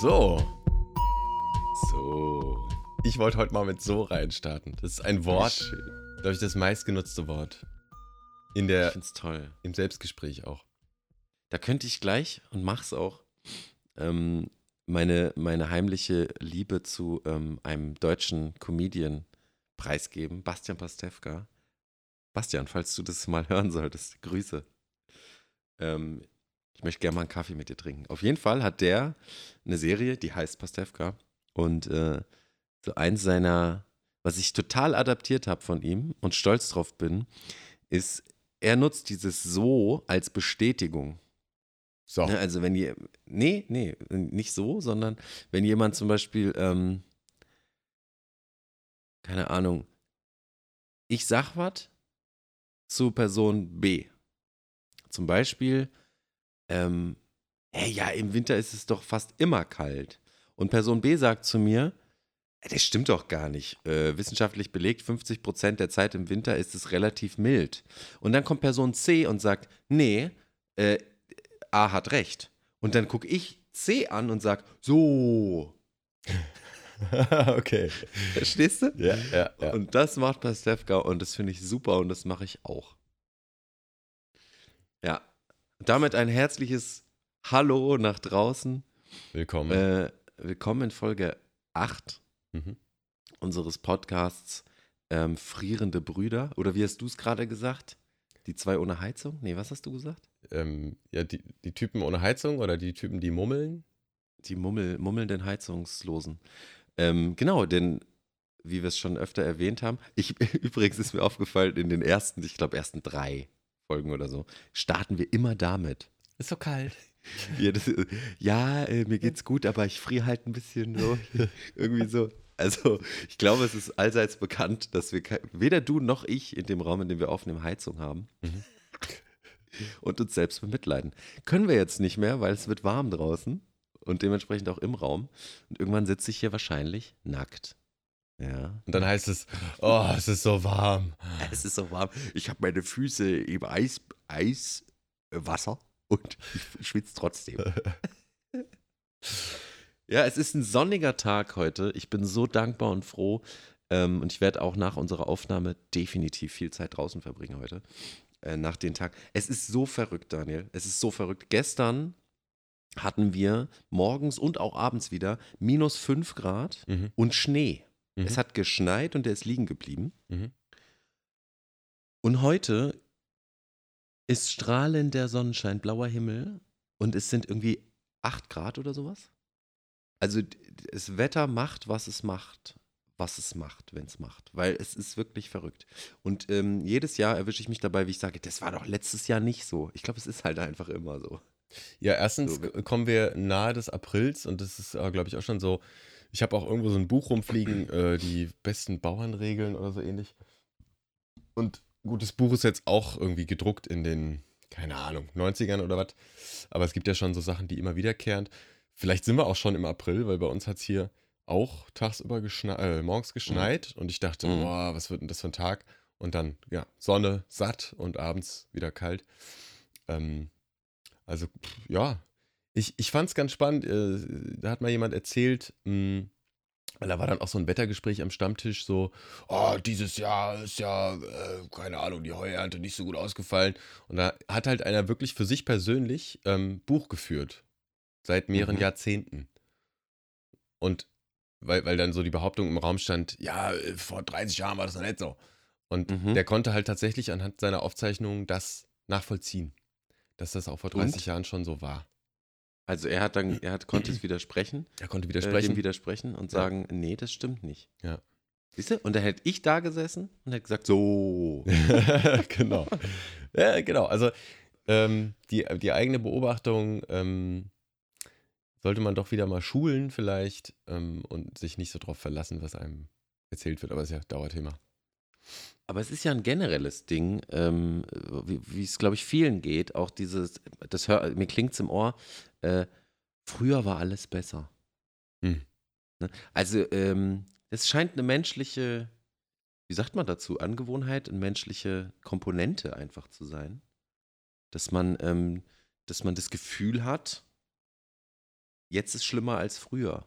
So. So. Ich wollte heute mal mit so reinstarten. Das ist ein Wort, glaube ich, das meistgenutzte Wort. In der, Ich find's toll. Im Selbstgespräch auch. Da könnte ich gleich, und mach's auch, ähm, meine, meine heimliche Liebe zu ähm, einem deutschen Comedian preisgeben, Bastian Pastewka. Bastian, falls du das mal hören solltest, Grüße. Ähm, ich möchte gerne mal einen Kaffee mit dir trinken. Auf jeden Fall hat der eine Serie, die heißt Pastewka. Und äh, so eins seiner, was ich total adaptiert habe von ihm und stolz drauf bin, ist, er nutzt dieses So als Bestätigung. So. Ne, also wenn ihr, nee, nee, nicht so, sondern wenn jemand zum Beispiel, ähm, keine Ahnung, ich sag was zu Person B. Zum Beispiel, ähm, hey, ja, im Winter ist es doch fast immer kalt. Und Person B sagt zu mir, "Äh, das stimmt doch gar nicht. Äh, wissenschaftlich belegt, 50 Prozent der Zeit im Winter ist es relativ mild. Und dann kommt Person C und sagt, nee, äh, A hat recht. Und dann gucke ich C an und sage, so. okay. Verstehst du? Ja, ja, ja. Und das macht Pastewka und das finde ich super und das mache ich auch. Ja. Damit ein herzliches Hallo nach draußen. Willkommen. Äh, willkommen in Folge 8 Mhm. unseres Podcasts ähm, Frierende Brüder. Oder wie hast du es gerade gesagt? Die zwei ohne Heizung? Nee, was hast du gesagt? Ähm, ja, die, die Typen ohne Heizung oder die Typen, die mummeln? Die Mummel, mummelnden Heizungslosen. Ähm, genau, denn wie wir es schon öfter erwähnt haben, ich, übrigens ist mir aufgefallen, in den ersten, ich glaube, ersten drei Folgen oder so, starten wir immer damit. Ist so kalt. Ja, das, ja äh, mir geht's gut, aber ich friere halt ein bisschen so. Irgendwie so. Also, ich glaube, es ist allseits bekannt, dass wir weder du noch ich in dem Raum, in dem wir aufnehmen, Heizung haben. Mhm. Und uns selbst bemitleiden. Können wir jetzt nicht mehr, weil es wird warm draußen und dementsprechend auch im Raum. Und irgendwann sitze ich hier wahrscheinlich nackt. Ja. Und dann heißt es, oh, es ist so warm. Es ist so warm. Ich habe meine Füße im Eis, Eiswasser und ich schwitze trotzdem. ja, es ist ein sonniger Tag heute. Ich bin so dankbar und froh. Ähm, und ich werde auch nach unserer Aufnahme definitiv viel Zeit draußen verbringen heute. Äh, nach den Tag. Es ist so verrückt, Daniel. Es ist so verrückt. Gestern hatten wir morgens und auch abends wieder minus 5 Grad Mhm. und Schnee. Mhm. Es hat geschneit und der ist liegen geblieben. Mhm. Und heute ist strahlender Sonnenschein, blauer Himmel und es sind irgendwie 8 Grad oder sowas. Also das Wetter macht, was es macht, was es macht, wenn es macht, weil es ist wirklich verrückt. Und ähm, jedes Jahr erwische ich mich dabei, wie ich sage, das war doch letztes Jahr nicht so. Ich glaube, es ist halt einfach immer so. Ja, erstens So. kommen wir nahe des Aprils und das ist, glaube ich, auch schon so. Ich habe auch irgendwo so ein Buch rumfliegen, äh, die besten Bauernregeln oder so ähnlich. Und gut, das Buch ist jetzt auch irgendwie gedruckt in den, keine Ahnung, 90ern oder was. Aber es gibt ja schon so Sachen, die immer wiederkehrend. Vielleicht sind wir auch schon im April, weil bei uns hat es hier auch tagsüber geschneit, äh, morgens geschneit und ich dachte, Mhm. boah, was wird denn das für ein Tag? Und dann, ja, Sonne, satt und abends wieder kalt. Ähm, also, pff, ja, ich, ich fand es ganz spannend. Äh, da hat mal jemand erzählt, mh, weil da war dann auch so ein Wettergespräch am Stammtisch, so, oh, dieses Jahr ist ja, äh, keine Ahnung, die Heuernte nicht so gut ausgefallen. Und da hat halt einer wirklich für sich persönlich ähm, Buch geführt. Seit mehreren Mhm. Jahrzehnten. Und weil, weil dann so die Behauptung im Raum stand, ja, äh, vor 30 Jahren war das noch nicht so. Und Mhm. der konnte halt tatsächlich anhand seiner Aufzeichnungen das nachvollziehen. Dass das auch vor 30 Und? Jahren schon so war. Also er hat dann, er hat, konnte es widersprechen, Er konnte äh, widersprechen. dem widersprechen und Ja. sagen, nee, das stimmt nicht. Ja. Siehst du? Und da hätte ich da gesessen und hätte gesagt, so. genau. Ja, genau. Also ähm, die, die eigene Beobachtung ähm, sollte man doch wieder mal schulen vielleicht ähm, und sich nicht so drauf verlassen, was einem erzählt wird. Aber es ist ja Dauerthema. Aber es ist ja ein generelles Ding, ähm, wie es, glaube ich, vielen geht. Auch dieses, das hör, mir klingt es im Ohr, äh, früher war alles besser. Hm. Ne? Also, ähm, es scheint eine menschliche, wie sagt man dazu, Angewohnheit, eine menschliche Komponente einfach zu sein. Dass man, ähm, dass man das Gefühl hat, jetzt ist schlimmer als früher.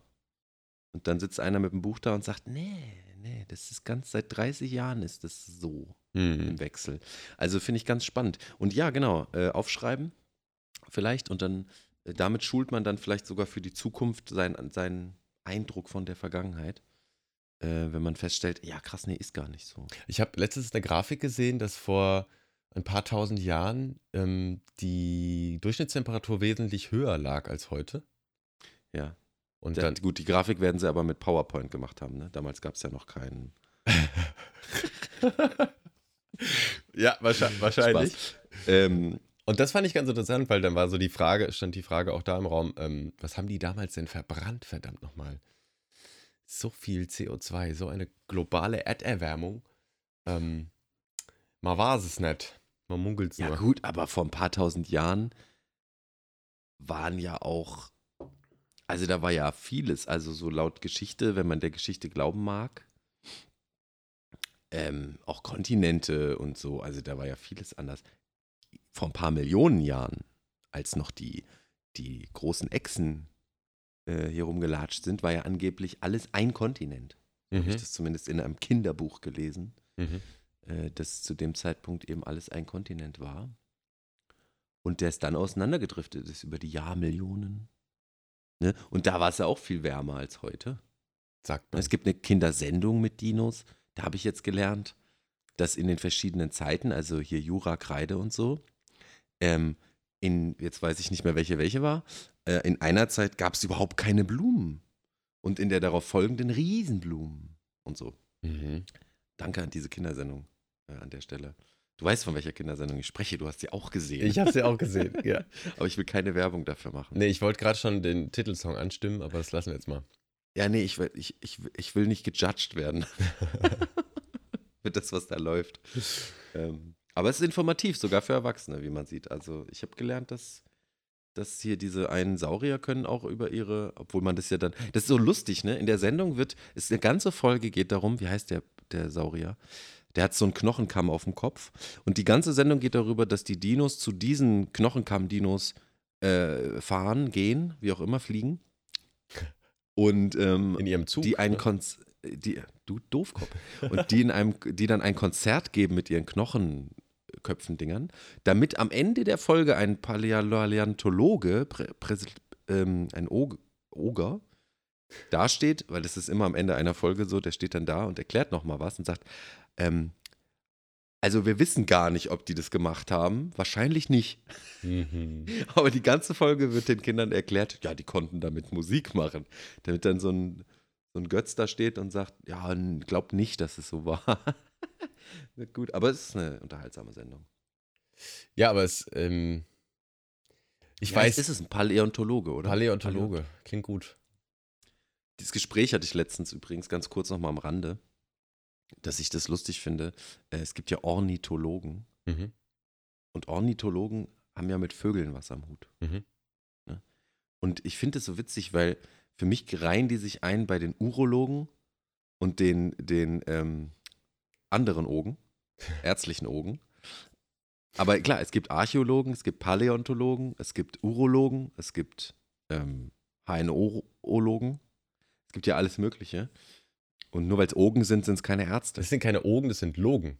Und dann sitzt einer mit dem Buch da und sagt, nee, nee, das ist ganz, seit 30 Jahren ist das so Hm. im Wechsel. Also finde ich ganz spannend. Und ja, genau, äh, aufschreiben vielleicht und dann, äh, damit schult man dann vielleicht sogar für die Zukunft seinen, seinen Eindruck von der Vergangenheit. Äh, wenn man feststellt, ja krass, nee, ist gar nicht so. Ich habe letztens eine Grafik gesehen, dass vor ein paar tausend Jahren ähm, die Durchschnittstemperatur wesentlich höher lag als heute. Ja. Und Ja, dann, gut, die Grafik werden sie aber mit PowerPoint gemacht haben. Ne? Damals gab es ja noch keinen. ja, wahrscheinlich. Ähm, Und das fand ich ganz interessant, weil dann war so die Frage, stand die Frage auch da im Raum, ähm, was haben die damals denn verbrannt, verdammt nochmal? So viel CO2, so eine globale Erderwärmung. Ähm, mal war es nicht. Man munkelt es ja nur. gut, aber vor ein paar tausend Jahren waren ja auch, also da war ja vieles, also so laut Geschichte, wenn man der Geschichte glauben mag, ähm, auch Kontinente und so, also da war ja vieles anders. Vor ein paar Millionen Jahren, als noch die, die großen Echsen äh, hier rumgelatscht sind, war ja angeblich alles ein Kontinent. Habe Mhm. ich das zumindest in einem Kinderbuch gelesen Mhm. äh, dass zu dem Zeitpunkt eben alles ein Kontinent war. Und der ist dann auseinandergedriftet ist über die Jahrmillionen. Ne? Und da war es ja auch viel wärmer als heute. Sagt man. Es gibt eine Kindersendung mit Dinos. Da habe ich jetzt gelernt, dass in den verschiedenen Zeiten, also hier Jura, Kreide und so, ähm, in, jetzt weiß ich nicht mehr, welche welche war, äh, in einer Zeit gab es überhaupt keine Blumen. Und in der darauf folgenden Riesenblumen und so. Mhm. Danke an diese Kindersendung äh, an der Stelle. Du weißt, von welcher Kindersendung ich spreche, du hast sie auch gesehen. Ich habe sie auch gesehen, ja. Aber ich will keine Werbung dafür machen. Nee, ich wollte gerade schon den Titelsong anstimmen, aber das lassen wir jetzt mal. Ja, nee, ich, will- ich, ich, ich will nicht gejudged werden. Für das, was da läuft. Ähm, aber es ist informativ, sogar für Erwachsene, wie man sieht. Also ich habe gelernt, dass, dass hier diese einen Saurier können auch über ihre, obwohl man das ja dann, das ist so lustig, ne? In der Sendung wird, ist eine ganze Folge geht darum, wie heißt der, der Saurier? Der hat so einen Knochenkamm auf dem Kopf. Und die ganze Sendung geht darüber, dass die Dinos zu diesen Knochenkamm-Dinos äh, fahren, gehen, wie auch immer, fliegen. Und ähm, In ihrem Zug. die ein ne? Konz die du Doofkopf und die in einem die dann ein Konzert geben mit ihren Knochenköpfen-Dingern, damit am Ende der Folge ein Paläontologe, Prä, Prä, ähm, ein Og Oger, dasteht, weil das ist immer am Ende einer Folge so, der steht dann da und erklärt nochmal was und sagt, ähm, also wir wissen gar nicht, ob die das gemacht haben, wahrscheinlich nicht. Mhm. Aber die ganze Folge wird den Kindern erklärt, ja, die konnten damit Musik machen. Damit dann so ein, so ein Götz da steht und sagt, ja, glaubt nicht, dass es so war. Gut, aber es ist eine unterhaltsame Sendung. Ja, aber es, ähm, ich Ja, weiß, Ist es ein Paläontologe, oder? Paläontologe, klingt gut. Dieses Gespräch hatte ich letztens übrigens ganz kurz nochmal am Rande, dass ich das lustig finde. Äh, Es gibt ja Ornithologen Mhm. und Ornithologen haben ja mit Vögeln was am Hut. Mhm. Ne? Und ich finde es so witzig, weil für mich reihen die sich ein bei den Urologen und den, den ähm, anderen Ogen, ärztlichen Ogen. Aber klar, es gibt Archäologen, es gibt Paläontologen, es gibt Urologen, es gibt ähm, HNO-Ologen. Es gibt ja alles Mögliche. Und nur weil es Ogen sind, sind es keine Ärzte. Das sind keine Ogen, das sind Logen.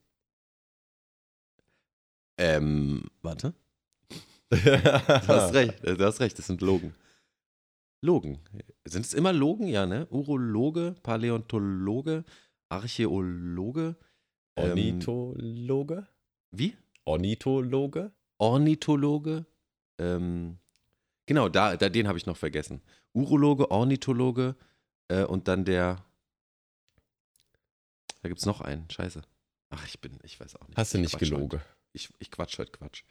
Ähm, warte. du hast recht, äh, du hast recht, das sind Logen. Logen. Sind es immer Logen? Ja, ne? Urologe, Paläontologe, Archäologe. ähm, Ornithologe? Wie? Ornithologe? Ornithologe. Ähm, genau, da, da, den habe ich noch vergessen. Urologe, Ornithologe äh, und dann der. Da gibt es noch einen. Scheiße. Ach, ich bin, ich weiß auch nicht. Hast du Ich nicht gelogen? Ich, ich quatsch heute Quatsch.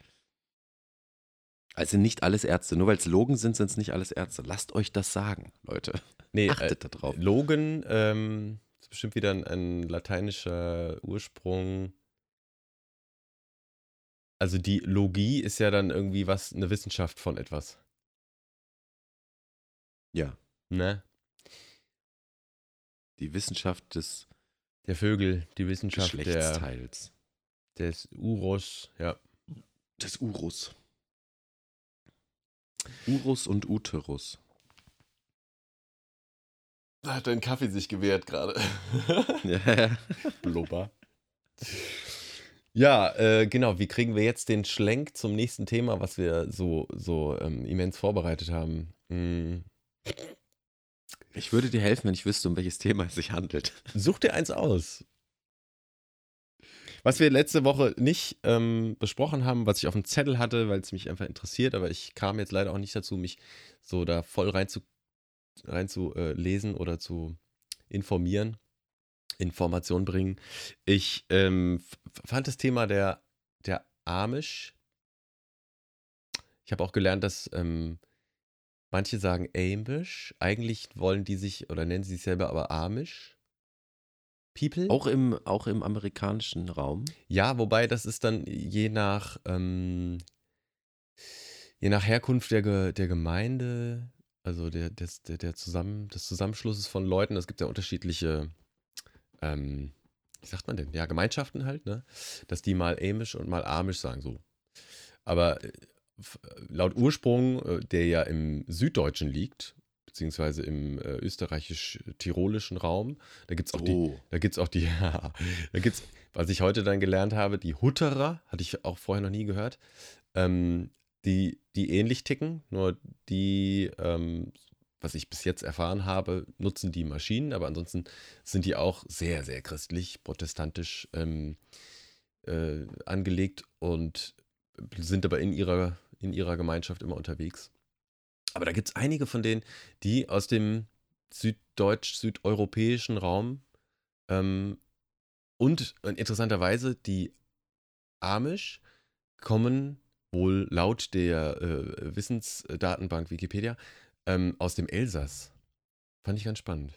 Also nicht alles Ärzte. Nur weil es Logen sind, sind es nicht alles Ärzte. Lasst euch das sagen, Leute. Nee, äh, Achtet da drauf. Logen ähm, ist bestimmt wieder ein, ein lateinischer Ursprung. Also die Logie ist ja dann irgendwie was, eine Wissenschaft von etwas. Ja. Ne? Die Wissenschaft des Der Vögel, die Wissenschaft der, Geschlechtsteils. des Uros, ja. Des Urus. Urus und Uterus. Hat dein Kaffee sich gewehrt gerade. Ja. Blubber. Ja, äh, genau. Wie kriegen wir jetzt den Schlenk zum nächsten Thema, was wir so, so ähm, immens vorbereitet haben? Hm. Ich würde dir helfen, wenn ich wüsste, um welches Thema es sich handelt. Such dir eins aus. Was wir letzte Woche nicht ähm, besprochen haben, was ich auf dem Zettel hatte, weil es mich einfach interessiert, aber ich kam jetzt leider auch nicht dazu, mich so da voll rein zu, rein zu äh, lesen oder zu informieren, Information bringen. Ich ähm, fand das Thema der, der Amish. Ich habe auch gelernt, dass ähm, manche sagen Amish. Eigentlich wollen die sich oder nennen sie sich selber aber Amish. People? Auch im, auch im amerikanischen Raum. Ja, wobei das ist dann je nach, ähm, je nach Herkunft der, Ge der Gemeinde, also der, des, der, der Zusammen, des Zusammenschlusses von Leuten, es gibt ja unterschiedliche, ähm, wie sagt man denn? Ja, Gemeinschaften halt, ne? Dass die mal Amish und mal Amish sagen, so. Aber äh, laut Ursprung, äh, der ja im Süddeutschen liegt, beziehungsweise im äh, österreichisch-tirolischen Raum, da gibt es auch die, Oh. da es auch die, da gibt's, was ich heute dann gelernt habe, die Hutterer, hatte ich auch vorher noch nie gehört, ähm, die, die ähnlich ticken, nur die, ähm, was ich bis jetzt erfahren habe, nutzen die Maschinen, aber ansonsten sind die auch sehr, sehr christlich, protestantisch ähm, äh, angelegt und sind aber in ihrer, in ihrer Gemeinschaft immer unterwegs. Aber da gibt es einige von denen, die aus dem süddeutsch-südeuropäischen Raum ähm, und äh, interessanterweise die Amish kommen wohl laut der äh, Wissensdatenbank Wikipedia ähm, aus dem Elsass. Fand ich ganz spannend.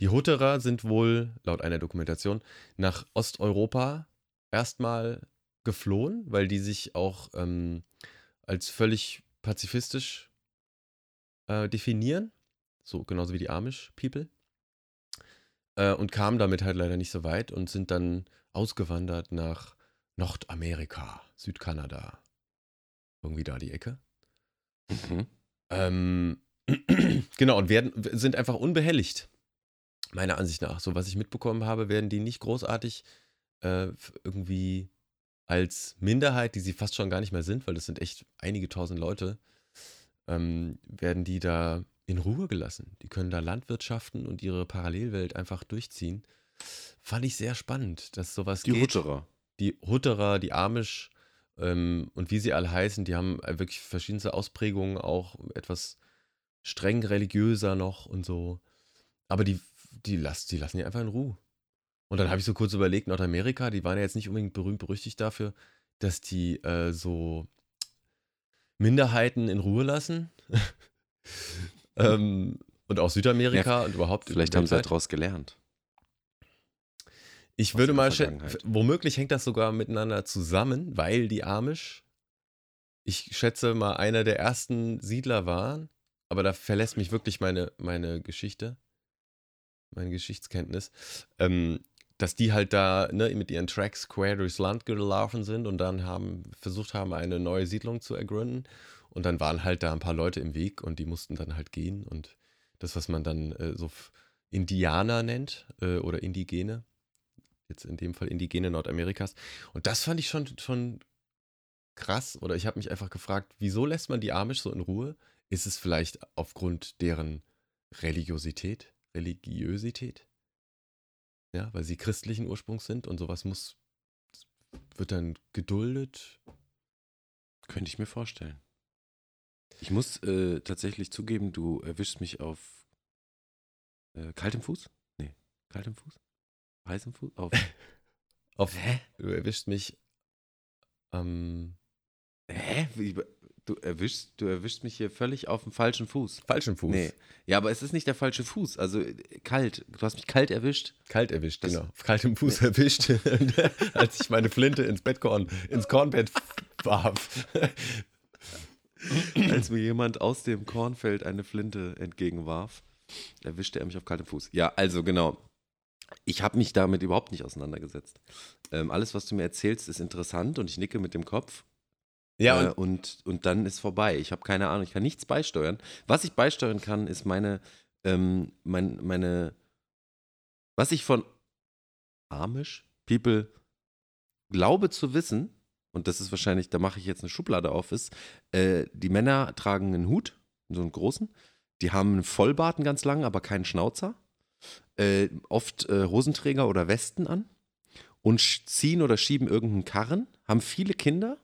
Die Hutterer sind wohl, laut einer Dokumentation, nach Osteuropa erstmal geflohen, weil die sich auch ähm, als völlig pazifistisch äh, definieren. So genauso wie die Amish-People. Äh, und kamen damit halt leider nicht so weit und sind dann ausgewandert nach Nordamerika, Südkanada. Irgendwie da die Ecke. Mhm. Ähm, genau, und werden, sind einfach unbehelligt. Meiner Ansicht nach. So, was ich mitbekommen habe, werden die nicht großartig äh, irgendwie als Minderheit, die sie fast schon gar nicht mehr sind, weil das sind echt einige tausend Leute, ähm, werden die da in Ruhe gelassen. Die können da Landwirtschaften und ihre Parallelwelt einfach durchziehen. Fand ich sehr spannend, dass sowas Die geht Hutterer. die Hutterer, die Amish ähm, und wie sie alle heißen, die haben wirklich verschiedenste Ausprägungen, auch etwas streng religiöser noch und so. Aber die, die, lass, die lassen die einfach in Ruhe. Und dann habe ich so kurz überlegt, Nordamerika, die waren ja jetzt nicht unbedingt berühmt berüchtigt dafür, dass die äh, so Minderheiten in Ruhe lassen. ähm, und auch Südamerika und überhaupt Vielleicht haben sie daraus gelernt. Ich aus würde mal schätzen, womöglich hängt das sogar miteinander zusammen, weil die Amish, ich schätze mal, einer der ersten Siedler waren, aber da verlässt mich wirklich meine, meine Geschichte, meine Geschichtskenntnis, ähm, dass die halt da ne, mit ihren Tracks quer durchs Land gelaufen sind und dann haben versucht haben, eine neue Siedlung zu ergründen. Und dann waren halt da ein paar Leute im Weg und die mussten dann halt gehen. Und das, was man dann äh, so Indianer nennt äh, oder Indigene, jetzt in dem Fall Indigene Nordamerikas. Und das fand ich schon, schon krass. Oder ich habe mich einfach gefragt, wieso lässt man die Amish so in Ruhe? Ist es vielleicht aufgrund deren Religiosität, Religiosität? Ja, weil sie christlichen Ursprungs sind und sowas muss, wird dann geduldet. Könnte ich mir vorstellen. Ich muss äh, tatsächlich zugeben, du erwischst mich auf äh, kaltem Fuß? Nee, kaltem Fuß? Heißem Fuß? Auf. Auf, Hä? du erwischst mich am Hä? Wie, du erwischst, du erwischst mich hier völlig auf dem falschen Fuß. falschen Fuß. Nee. Ja, aber es ist nicht der falsche Fuß. Also äh, kalt. Du hast mich kalt erwischt. Kalt erwischt, Das- genau. Auf kaltem Fuß erwischt, als ich meine Flinte ins Bettkorn, ins Kornbett warf. Als mir jemand aus dem Kornfeld eine Flinte entgegenwarf, erwischte er mich auf kaltem Fuß. Ja, also genau. Ich habe mich damit überhaupt nicht auseinandergesetzt. Ähm, alles, was du mir erzählst, ist interessant und ich nicke mit dem Kopf. Ja, äh, und und, und dann ist vorbei. Ich habe keine Ahnung, ich kann nichts beisteuern. Was ich beisteuern kann, ist meine ähm, mein, meine, was ich von Amish People glaube zu wissen, und das ist wahrscheinlich, da mache ich jetzt eine Schublade auf, ist, äh, die Männer tragen einen Hut, so einen großen, die haben einen Vollbart, einen ganz langen, aber keinen Schnauzer, äh, oft äh, Hosenträger oder Westen an. Und ziehen oder schieben irgendeinen Karren, haben viele Kinder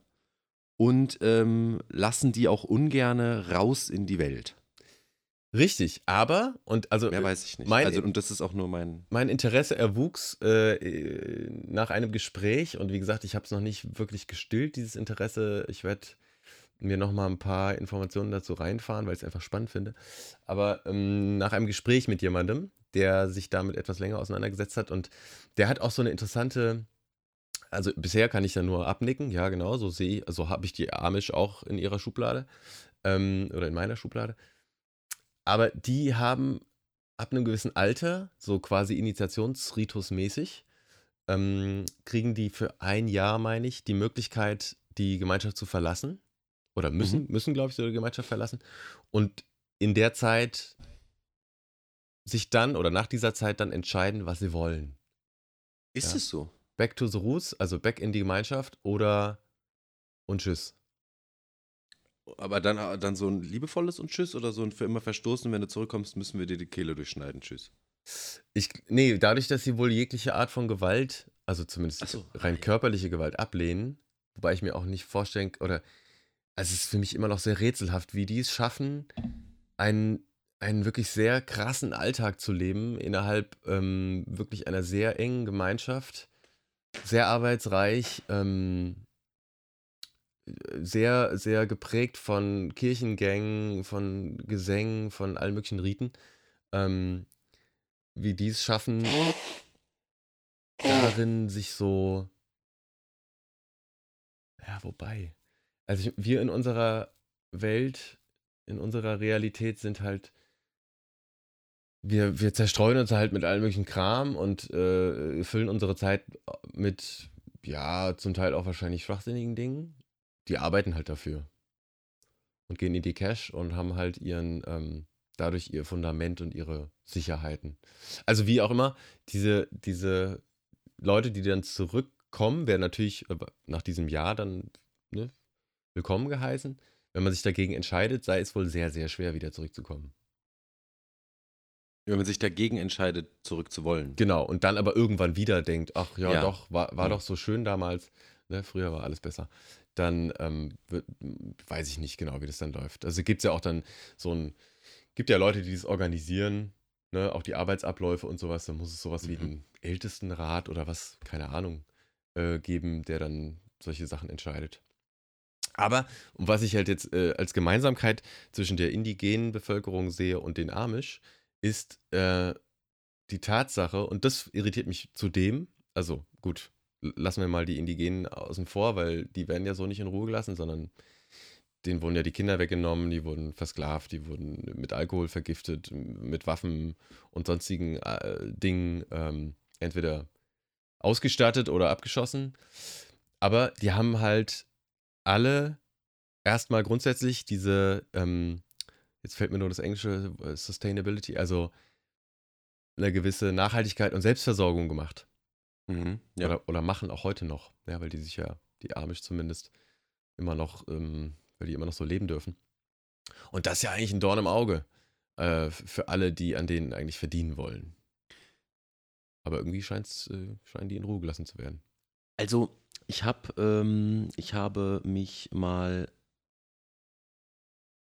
und ähm, lassen die auch ungerne raus in die Welt. Richtig, aber, und also. Mehr weiß ich nicht. Mein, also, und das ist auch nur mein. Mein Interesse erwuchs äh, nach einem Gespräch und wie gesagt, ich habe es noch nicht wirklich gestillt, dieses Interesse. Ich werde mir noch mal ein paar Informationen dazu reinfahren, weil ich es einfach spannend finde. Aber ähm, nach einem Gespräch mit jemandem, der sich damit etwas länger auseinandergesetzt hat und der hat auch so eine interessante also bisher kann ich ja nur abnicken, ja genau, so sehe so habe ich die Amish auch in ihrer Schublade ähm, oder in meiner Schublade. Aber die haben ab einem gewissen Alter, so quasi Initiationsritus-mäßig, ähm, kriegen die für ein Jahr, meine ich, die Möglichkeit, die Gemeinschaft zu verlassen. Oder müssen, mhm. müssen, glaube ich, so die Gemeinschaft verlassen. Und in der Zeit sich dann oder nach dieser Zeit dann entscheiden, was sie wollen. Ist ja. es so? Back to the Roots, also back in die Gemeinschaft oder und tschüss. Aber dann, äh, dann so ein liebevolles und Tschüss oder so ein für immer verstoßen, wenn du zurückkommst, müssen wir dir die Kehle durchschneiden. Tschüss. Ich, nee, dadurch, dass sie wohl jegliche Art von Gewalt, also zumindest so. rein körperliche Gewalt ablehnen, wobei ich mir auch nicht vorstellen, oder also es ist für mich immer noch sehr rätselhaft, wie die es schaffen, einen, einen wirklich sehr krassen Alltag zu leben, innerhalb ähm, wirklich einer sehr engen Gemeinschaft, sehr arbeitsreich, ähm, sehr, sehr geprägt von Kirchengängen, von Gesängen, von allen möglichen Riten, ähm, wie die es schaffen, darin sich so. Ja, wobei. Also ich, wir in unserer Welt, in unserer Realität sind halt. Wir, wir zerstreuen uns halt mit allem möglichen Kram und äh, füllen unsere Zeit mit, ja, zum Teil auch wahrscheinlich schwachsinnigen Dingen die arbeiten halt dafür und gehen in die Cash und haben halt ihren, ähm, dadurch ihr Fundament und ihre Sicherheiten. Also wie auch immer, diese, diese Leute, die dann zurückkommen, werden natürlich äh, nach diesem Jahr dann ne, willkommen geheißen. Wenn man sich dagegen entscheidet, sei es wohl sehr, sehr schwer, wieder zurückzukommen. Wenn man sich dagegen entscheidet, zurückzuwollen. Genau, und dann aber irgendwann wieder denkt, ach ja, ja. doch, war, war ja. doch so schön damals, ne, früher war alles besser dann ähm, wird, weiß ich nicht genau, wie das dann läuft. Also gibt es ja auch dann so ein, gibt ja Leute, die das organisieren, ne, auch die Arbeitsabläufe und sowas. Da muss es sowas mhm. wie einen Ältestenrat oder was, keine Ahnung, äh, geben, der dann solche Sachen entscheidet. Aber, und was ich halt jetzt äh, als Gemeinsamkeit zwischen der indigenen Bevölkerung sehe und den Amish, ist äh, die Tatsache, und das irritiert mich zudem, also gut, lassen wir mal die Indigenen außen vor, weil die werden ja so nicht in Ruhe gelassen, sondern denen wurden ja die Kinder weggenommen, die wurden versklavt, die wurden mit Alkohol vergiftet, mit Waffen und sonstigen äh, Dingen ähm, entweder ausgestattet oder abgeschossen. Aber die haben halt alle erstmal grundsätzlich diese, ähm, jetzt fällt mir nur das englische äh, Sustainability, also eine gewisse Nachhaltigkeit und Selbstversorgung gemacht. Mhm, ja. oder, oder machen auch heute noch, ja, weil die sich ja, die Amish zumindest, immer noch, ähm, weil die immer noch so leben dürfen. Und das ist ja eigentlich ein Dorn im Auge äh, für alle, die an denen eigentlich verdienen wollen. Aber irgendwie scheint's, äh, scheinen die in Ruhe gelassen zu werden. Also, ich habe, ähm, ich habe mich mal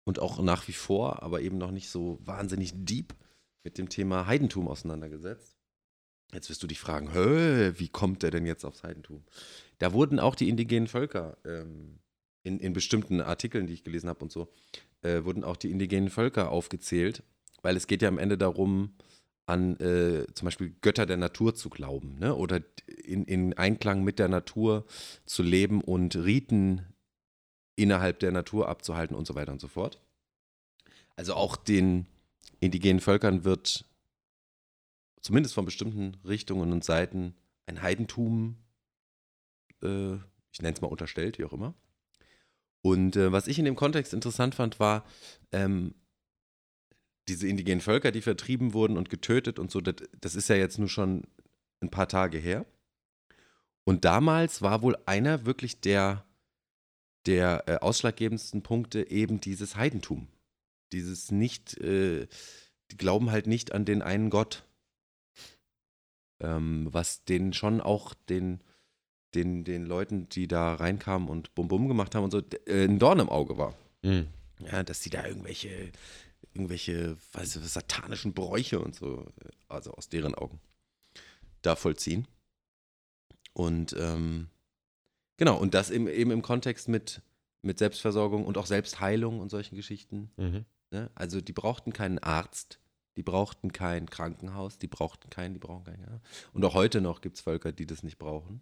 und auch nach wie vor, aber eben noch nicht so wahnsinnig deep mit dem Thema Heidentum auseinandergesetzt. Jetzt wirst du dich fragen, wie kommt der denn jetzt aufs Heidentum? Da wurden auch die indigenen Völker ähm, in, in bestimmten Artikeln, die ich gelesen habe und so, äh, wurden auch die indigenen Völker aufgezählt, weil es geht ja am Ende darum, an äh, zum Beispiel Götter der Natur zu glauben ne? oder in, in Einklang mit der Natur zu leben und Riten innerhalb der Natur abzuhalten und so weiter und so fort. Also auch den indigenen Völkern wird zumindest von bestimmten Richtungen und Seiten ein Heidentum, äh, ich nenne es mal unterstellt, wie auch immer. Und äh, was ich in dem Kontext interessant fand, war, ähm, diese indigenen Völker, die vertrieben wurden und getötet und so, das, das ist ja jetzt nur schon ein paar Tage her. Und damals war wohl einer wirklich der, der äh, ausschlaggebendsten Punkte eben dieses Heidentum. Dieses nicht, äh, die glauben halt nicht an den einen Gott. Ähm, was denen schon auch den, den, den Leuten, die da reinkamen und Bum Bum gemacht haben und so, äh, ein Dorn im Auge war. Mhm. Ja, dass die da irgendwelche, irgendwelche, weiß ich, satanischen Bräuche und so, äh, also aus deren Augen, da vollziehen. Und ähm, genau, und das eben, eben im Kontext mit, mit Selbstversorgung und auch Selbstheilung und solchen Geschichten. Mhm. Ne? Also die brauchten keinen Arzt, die brauchten kein Krankenhaus, die brauchten keinen, die brauchen keinen. Ja. Und auch heute noch gibt es Völker, die das nicht brauchen,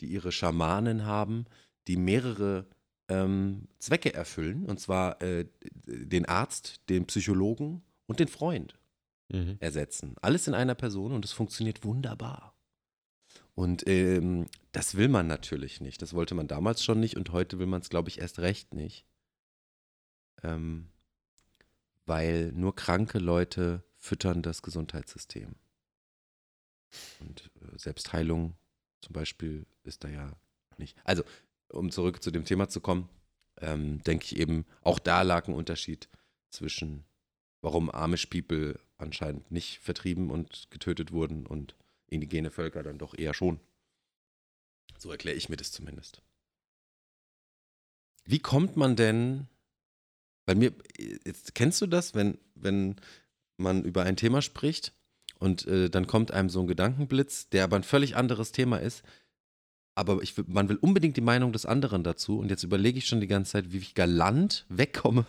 die ihre Schamanen haben, die mehrere ähm, Zwecke erfüllen, und zwar äh, den Arzt, den Psychologen und den Freund Mhm. ersetzen. Alles in einer Person und es funktioniert wunderbar. Und ähm, das will man natürlich nicht. Das wollte man damals schon nicht und heute will man es, glaube ich, erst recht nicht. Ähm, weil nur kranke Leute füttern das Gesundheitssystem. Und äh, Selbstheilung zum Beispiel ist da ja nicht. Also, um zurück zu dem Thema zu kommen, ähm, denke ich eben, auch da lag ein Unterschied zwischen, warum Amish People anscheinend nicht vertrieben und getötet wurden und indigene Völker dann doch eher schon. So erkläre ich mir das zumindest. Wie kommt man denn, bei mir, jetzt kennst du das, wenn, wenn man über ein Thema spricht und äh, dann kommt einem so ein Gedankenblitz, der aber ein völlig anderes Thema ist, aber ich, man will unbedingt die Meinung des anderen dazu und jetzt überlege ich schon die ganze Zeit, wie ich galant wegkomme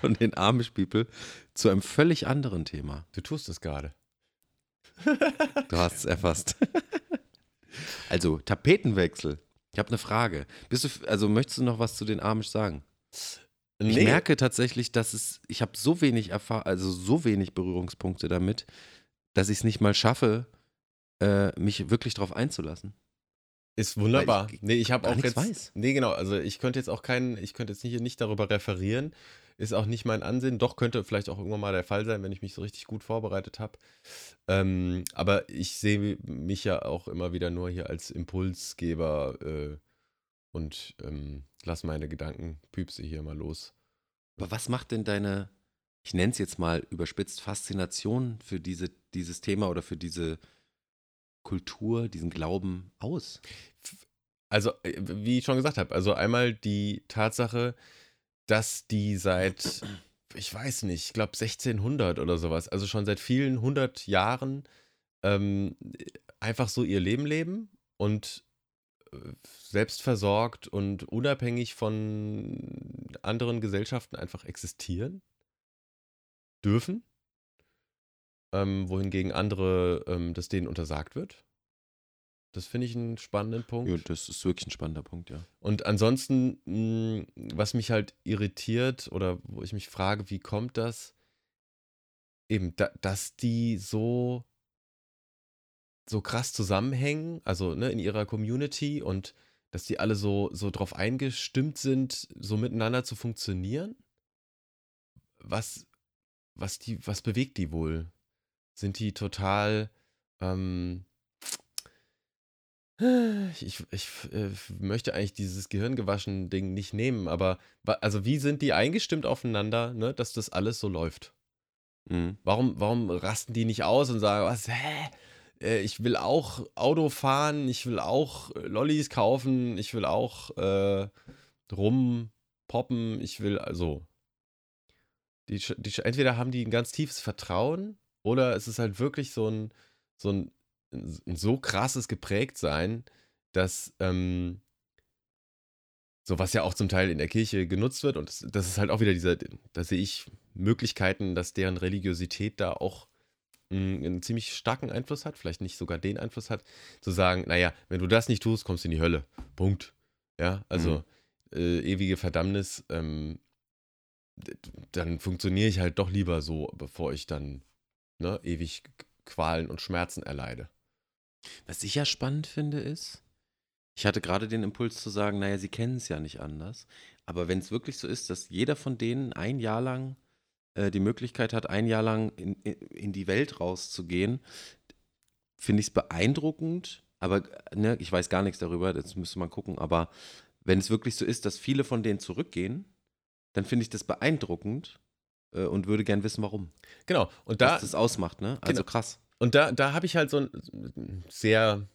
von den Amish People zu einem völlig anderen Thema. Du tust es gerade. Du hast es erfasst. Also, Tapetenwechsel. Ich habe eine Frage. Bist du, also möchtest du noch was zu den Amish sagen? Ich Nee. merke tatsächlich, dass es, ich habe so wenig Erfahrung, also so wenig Berührungspunkte damit, dass ich es nicht mal schaffe, äh, mich wirklich drauf einzulassen. Ist wunderbar. Weil ich nee, ich habe auch jetzt. weiß. Nee, genau. Also ich könnte jetzt auch keinen, ich könnte jetzt hier nicht darüber referieren. Ist auch nicht mein Ansehen. Doch könnte vielleicht auch irgendwann mal der Fall sein, wenn ich mich so richtig gut vorbereitet habe. Ähm, aber ich sehe mich ja auch immer wieder nur hier als Impulsgeber äh, und ähm, lass meine Gedankenpüpse hier mal los. Aber was macht denn deine, ich nenne es jetzt mal überspitzt, Faszination für diese, dieses Thema oder für diese Kultur, diesen Glauben aus? Also, äh, wie ich schon gesagt habe, also einmal die Tatsache, dass die seit, ich weiß nicht, ich glaube 1600 oder sowas, also schon seit vielen hundert Jahren ähm, einfach so ihr Leben leben und äh, selbstversorgt und unabhängig von anderen Gesellschaften einfach existieren dürfen, ähm, wohingegen andere ähm, das denen untersagt wird. Das finde ich einen spannenden Punkt. Ja, das ist wirklich ein spannender Punkt, ja. Und ansonsten, mh, was mich halt irritiert oder wo ich mich frage, wie kommt das? Eben, da, dass die so, so krass zusammenhängen, also ne, in ihrer Community und dass die alle so, so drauf eingestimmt sind, so miteinander zu funktionieren. Was, was die, was bewegt die wohl? Sind die total, ähm, ich, ich äh, möchte eigentlich dieses gehirngewaschen Ding nicht nehmen, aber also wie sind die eingestimmt aufeinander, ne, dass das alles so läuft? Mhm. Warum, warum rasten die nicht aus und sagen, was, hä? Äh, Ich will auch Auto fahren, ich will auch äh, Lollis kaufen, ich will auch äh, rumpoppen, ich will also. Die, die, entweder haben die ein ganz tiefes Vertrauen oder es ist halt wirklich so ein, so ein so krasses Geprägtsein, dass ähm, so was ja auch zum Teil in der Kirche genutzt wird und das, das ist halt auch wieder dieser, da sehe ich Möglichkeiten, dass deren Religiosität da auch mh, einen ziemlich starken Einfluss hat, vielleicht nicht sogar den Einfluss hat, zu sagen, naja, wenn du das nicht tust, kommst du in die Hölle. Punkt. Ja, also äh, ewige Verdammnis, ähm, dann funktioniere ich halt doch lieber so, bevor ich dann ne, ewig Qualen und Schmerzen erleide. Was ich ja spannend finde, ist, ich hatte gerade den Impuls zu sagen, naja, sie kennen es ja nicht anders. Aber wenn es wirklich so ist, dass jeder von denen ein Jahr lang äh, die Möglichkeit hat, ein Jahr lang in, in, die Welt rauszugehen, finde ich es beeindruckend. Aber ne, ich weiß gar nichts darüber, das müsste man gucken. Aber wenn es wirklich so ist, dass viele von denen zurückgehen, dann finde ich das beeindruckend äh, und würde gern wissen, warum. Genau. Und da, was das ausmacht, ne? Also Genau. krass. Und da, da habe ich halt so einen sehr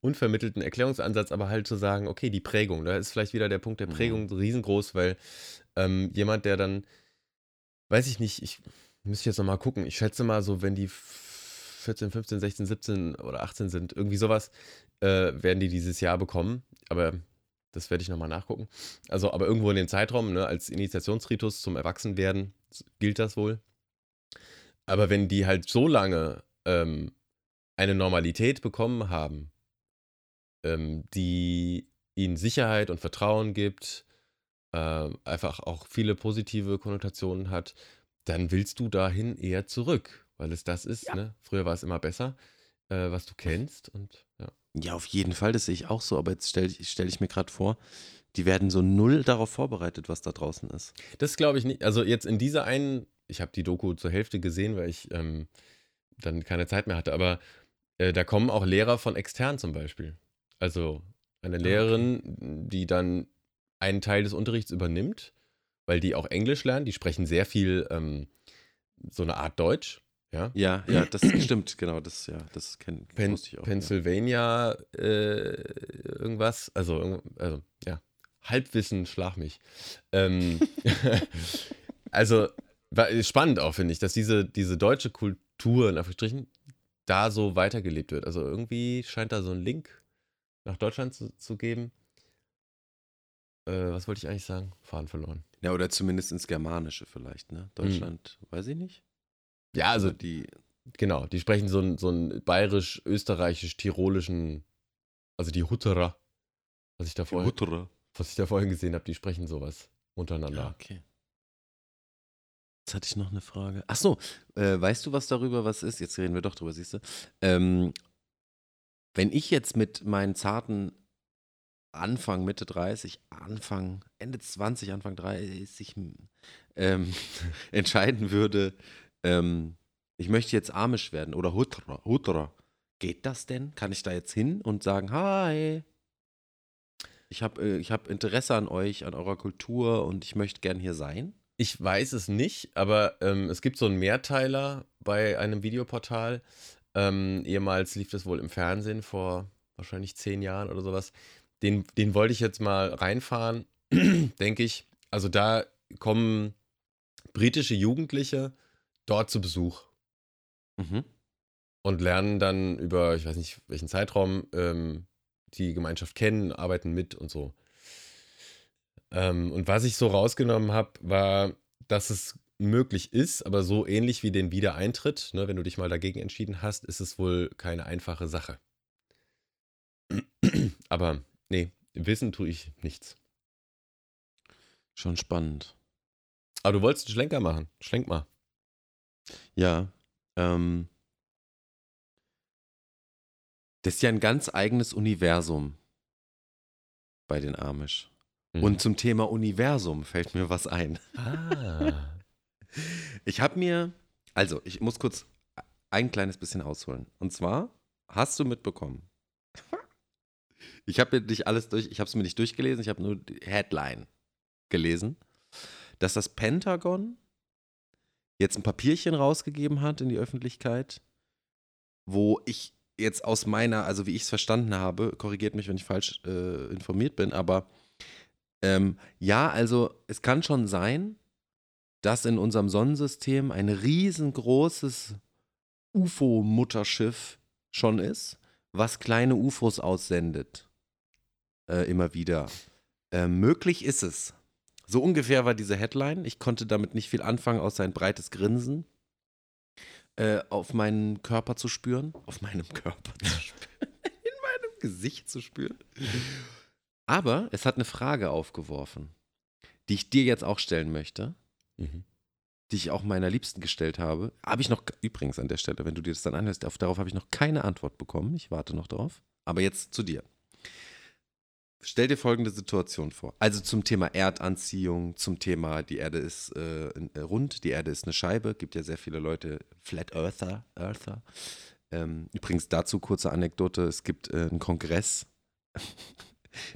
unvermittelten Erklärungsansatz, aber halt zu sagen, okay, die Prägung, da ist vielleicht wieder der Punkt der Mhm. Prägung riesengroß, weil ähm, jemand, der dann, weiß ich nicht, ich müsste jetzt nochmal gucken, ich schätze mal so, wenn die 14, 15, 16, 17 oder 18 sind, irgendwie sowas, äh, werden die dieses Jahr bekommen, aber das werde ich nochmal nachgucken. Also, aber irgendwo in den Zeitraum, ne, als Initiationsritus zum Erwachsenwerden gilt das wohl. Aber wenn die halt so lange ähm, eine Normalität bekommen haben, ähm, die ihnen Sicherheit und Vertrauen gibt, äh, einfach auch viele positive Konnotationen hat, dann willst du dahin eher zurück, weil es das ist. Ja. Ne? Früher war es immer besser, äh, was du kennst und ja. Ja, auf jeden Fall, das sehe ich auch so. Aber jetzt stelle ich, stell ich mir gerade vor, die werden so null darauf vorbereitet, was da draußen ist. Das glaube ich nicht. Also jetzt in dieser einen, ich habe die Doku zur Hälfte gesehen, weil ich ähm, dann keine Zeit mehr hatte, aber äh, da kommen auch Lehrer von extern zum Beispiel. Also eine Lehrerin, die dann einen Teil des Unterrichts übernimmt, weil die auch Englisch lernen, die sprechen sehr viel ähm, so eine Art Deutsch. Ja, Ja, ja, das stimmt, genau, das, ja, das kenn, Pen ich auch. Pennsylvania äh, irgendwas, also, also ja, Halbwissen, schlag mich. Ähm, also spannend auch, finde ich, dass diese, diese deutsche Kultur, in Anführungsstrichen, da so weitergelebt wird. Also irgendwie scheint da so ein Link nach Deutschland zu, zu geben. Äh, was wollte ich eigentlich sagen? Fahren verloren. Ja, oder zumindest ins Germanische vielleicht, ne? Deutschland, weiß ich nicht. Ja, also Aber die, Genau, die sprechen so einen so einen bayerisch, österreichisch, tirolischen, also die Hutterer, was ich da vorhin, Hutterer. was ich da vorhin gesehen habe, die sprechen sowas untereinander. Ja, okay. Jetzt hatte ich noch eine Frage. Ach so, äh, weißt du was darüber, was ist? Jetzt reden wir doch drüber, siehst du. Ähm, wenn ich jetzt mit meinen zarten Anfang, Mitte 30, Anfang, Ende 20, Anfang 30 ähm, entscheiden würde, ähm, ich möchte jetzt Amish werden oder Hutterer, Hutterer, geht das denn? Kann ich da jetzt hin und sagen, hi, ich habe äh, ich hab Interesse an euch, an eurer Kultur und ich möchte gern hier sein? Ich weiß es nicht, aber ähm, es gibt so einen Mehrteiler bei einem Videoportal. Ähm, ehemals lief das wohl im Fernsehen vor wahrscheinlich zehn Jahren oder sowas. Den, den wollte ich jetzt mal reinfahren, denke ich. Also da kommen britische Jugendliche dort zu Besuch. Mhm. und lernen dann über, ich weiß nicht, welchen Zeitraum, ähm, die Gemeinschaft kennen, arbeiten mit und so. Ähm, und was ich so rausgenommen habe, war, dass es möglich ist, aber so ähnlich wie den Wiedereintritt, ne, wenn du dich mal dagegen entschieden hast, ist es wohl keine einfache Sache. aber nee, wissen tue ich nichts. Schon spannend. Aber du wolltest einen Schlenker machen. Schlenk mal. Ja. Ähm, das ist ja ein ganz eigenes Universum bei den Amish. Mhm. Und zum Thema Universum fällt mir was ein. ah. Ich habe mir, also ich muss kurz ein kleines bisschen ausholen. Und zwar hast du mitbekommen. Ich habe mir nicht alles durch, ich habe es mir nicht durchgelesen, ich habe nur die Headline gelesen, dass das Pentagon jetzt ein Papierchen rausgegeben hat in die Öffentlichkeit, wo ich jetzt aus meiner, also wie ich es verstanden habe, korrigiert mich, wenn ich falsch äh, informiert bin, aber ähm, ja, also es kann schon sein, dass in unserem Sonnensystem ein riesengroßes UFO-Mutterschiff schon ist, was kleine UFOs aussendet. Äh, immer wieder. Äh, möglich ist es. So ungefähr war diese Headline. Ich konnte damit nicht viel anfangen, außer ein breites Grinsen äh, auf meinen Körper zu spüren. Auf meinem Körper zu spüren. In meinem Gesicht zu spüren. Aber es hat eine Frage aufgeworfen, die ich dir jetzt auch stellen möchte Mhm. die ich auch meiner Liebsten gestellt habe. Habe ich noch, übrigens an der Stelle, wenn du dir das dann anhörst, auf, darauf habe ich noch keine Antwort bekommen. Ich warte noch drauf. Aber jetzt zu dir. stell dir folgende Situation vor. Also zum Thema Erdanziehung, zum Thema, die Erde ist äh, äh, rund, die Erde ist eine Scheibe. Gibt ja sehr viele Leute, Flat Earther. Earther. Ähm, übrigens dazu kurze Anekdote: Es gibt äh, einen Kongress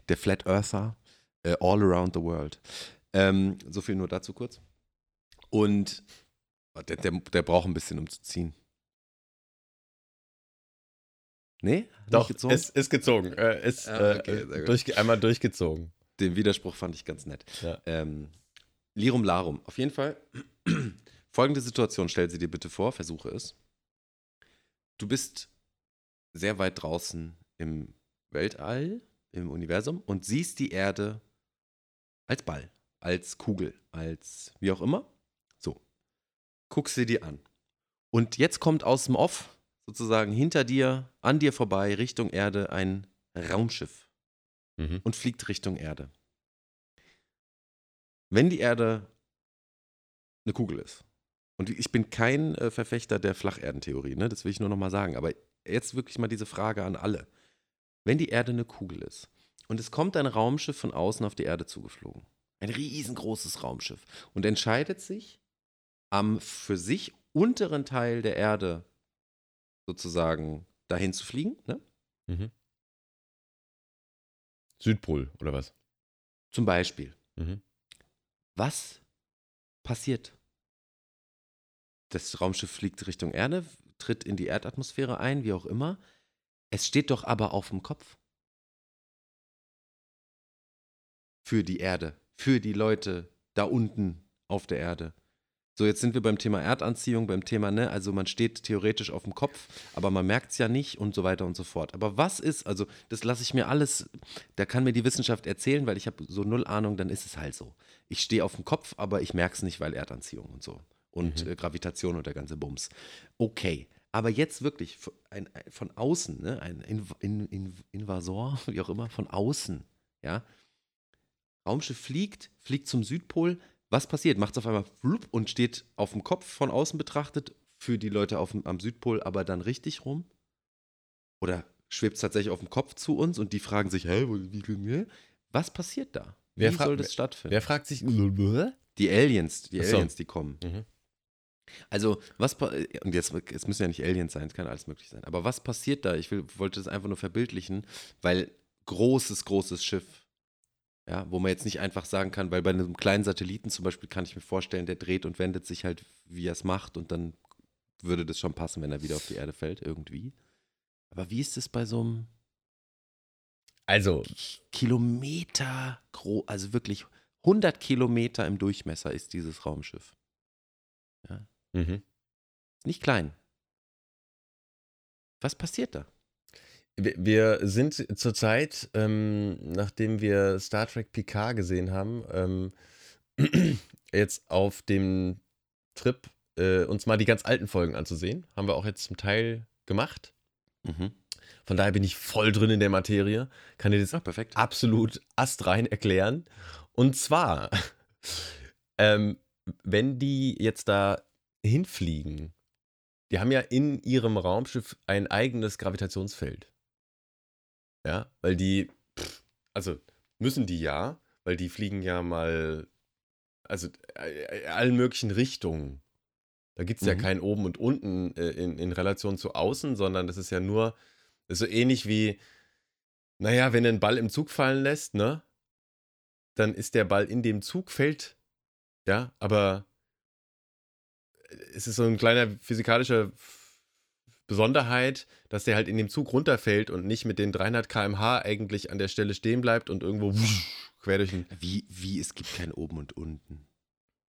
der Flat Earther äh, all around the world. Ähm, so viel nur dazu kurz. Und oh, der, der, der braucht ein bisschen, um zu ziehen. Nee? Doch, gezogen? es ist gezogen. Äh, ist ah, okay, äh, durch, einmal durchgezogen. Den Widerspruch fand ich ganz nett. Ja. Ähm, Lirum Larum. Auf jeden Fall. Folgende Situation, stell sie dir bitte vor, versuche es. Du bist sehr weit draußen im Weltall, im Universum und siehst die Erde als Ball, als Kugel, als wie auch immer. So. Guckst sie dir an. Und jetzt kommt aus dem Off sozusagen hinter dir, an dir vorbei, Richtung Erde, ein Raumschiff mhm. und fliegt Richtung Erde. Wenn die Erde eine Kugel ist, und ich bin kein äh, Verfechter der Flacherdentheorie, ne? das will ich nur nochmal sagen, aber jetzt wirklich mal diese Frage an alle. Wenn die Erde eine Kugel ist und es kommt ein Raumschiff von außen auf die Erde zugeflogen, ein riesengroßes Raumschiff, und entscheidet sich, am für sich unteren Teil der Erde sozusagen dahin zu fliegen. Ne? Mhm. Südpol oder was? Zum Beispiel. Mhm. Was passiert? Das Raumschiff fliegt Richtung Erde, tritt in die Erdatmosphäre ein, wie auch immer. Es steht doch aber auf dem Kopf. Für die Erde, für die Leute da unten auf der Erde. So, jetzt sind wir beim Thema Erdanziehung, beim Thema, ne, also man steht theoretisch auf dem Kopf, aber man merkt es ja nicht und so weiter und so fort. Aber was ist, also das lasse ich mir alles, da kann mir die Wissenschaft erzählen, weil ich habe so null Ahnung, dann ist es halt so. Ich stehe auf dem Kopf, aber ich merke es nicht, weil Erdanziehung und so. Und mhm. äh, Gravitation und der ganze Bums. Okay. Aber jetzt wirklich ein, ein, von außen, ne, ein in, in, in, Invasor, wie auch immer, von außen, ja. Raumschiff fliegt, fliegt zum Südpol, was passiert? Macht es auf einmal flup und steht auf dem Kopf von außen betrachtet für die Leute auf dem, am Südpol aber dann richtig rum? Oder schwebt es tatsächlich auf dem Kopf zu uns und die fragen sich, hä, wie, was passiert da? Wie soll das stattfinden? Wer fragt sich? Die Aliens, die so. Aliens, die kommen. Mhm. Also, was, und jetzt, es müssen ja nicht Aliens sein, es kann alles möglich sein, aber was passiert da? Ich will, wollte das einfach nur verbildlichen, weil großes, großes Schiff, ja, wo man jetzt nicht einfach sagen kann, weil bei einem kleinen Satelliten zum Beispiel kann ich mir vorstellen, der dreht und wendet sich halt, wie er es macht, und dann würde das schon passen, wenn er wieder auf die Erde fällt, irgendwie. Aber wie ist es bei so einem also Kilometer groß, also wirklich 100 Kilometer im Durchmesser ist dieses Raumschiff. Ja. Mhm. Nicht klein. Was passiert da? Wir sind zurzeit, ähm, nachdem wir Star Trek Picard gesehen haben, ähm, jetzt auf dem Trip, äh, uns mal die ganz alten Folgen anzusehen. Haben wir auch jetzt zum Teil gemacht. Mhm. Von daher bin ich voll drin in der Materie. Kann dir das Ach, perfekt. absolut astrein erklären. Und zwar, ähm, wenn die jetzt da hinfliegen, die haben ja in ihrem Raumschiff ein eigenes Gravitationsfeld. Ja, weil die, pff, also müssen die ja, weil die fliegen ja mal, also äh, allen möglichen Richtungen. Da gibt es mhm. ja kein oben und unten äh, in, in Relation zu außen, sondern das ist ja nur, ist so ähnlich wie, naja, wenn du einen Ball im Zug fallen lässt, ne? Dann ist der Ball in dem Zug, fällt, ja, aber es ist so ein kleiner physikalischer Besonderheit, dass der halt in dem Zug runterfällt und nicht mit den 300 km/h eigentlich an der Stelle stehen bleibt und irgendwo wusch, quer durch den. Wie, wie, es gibt kein Oben und Unten.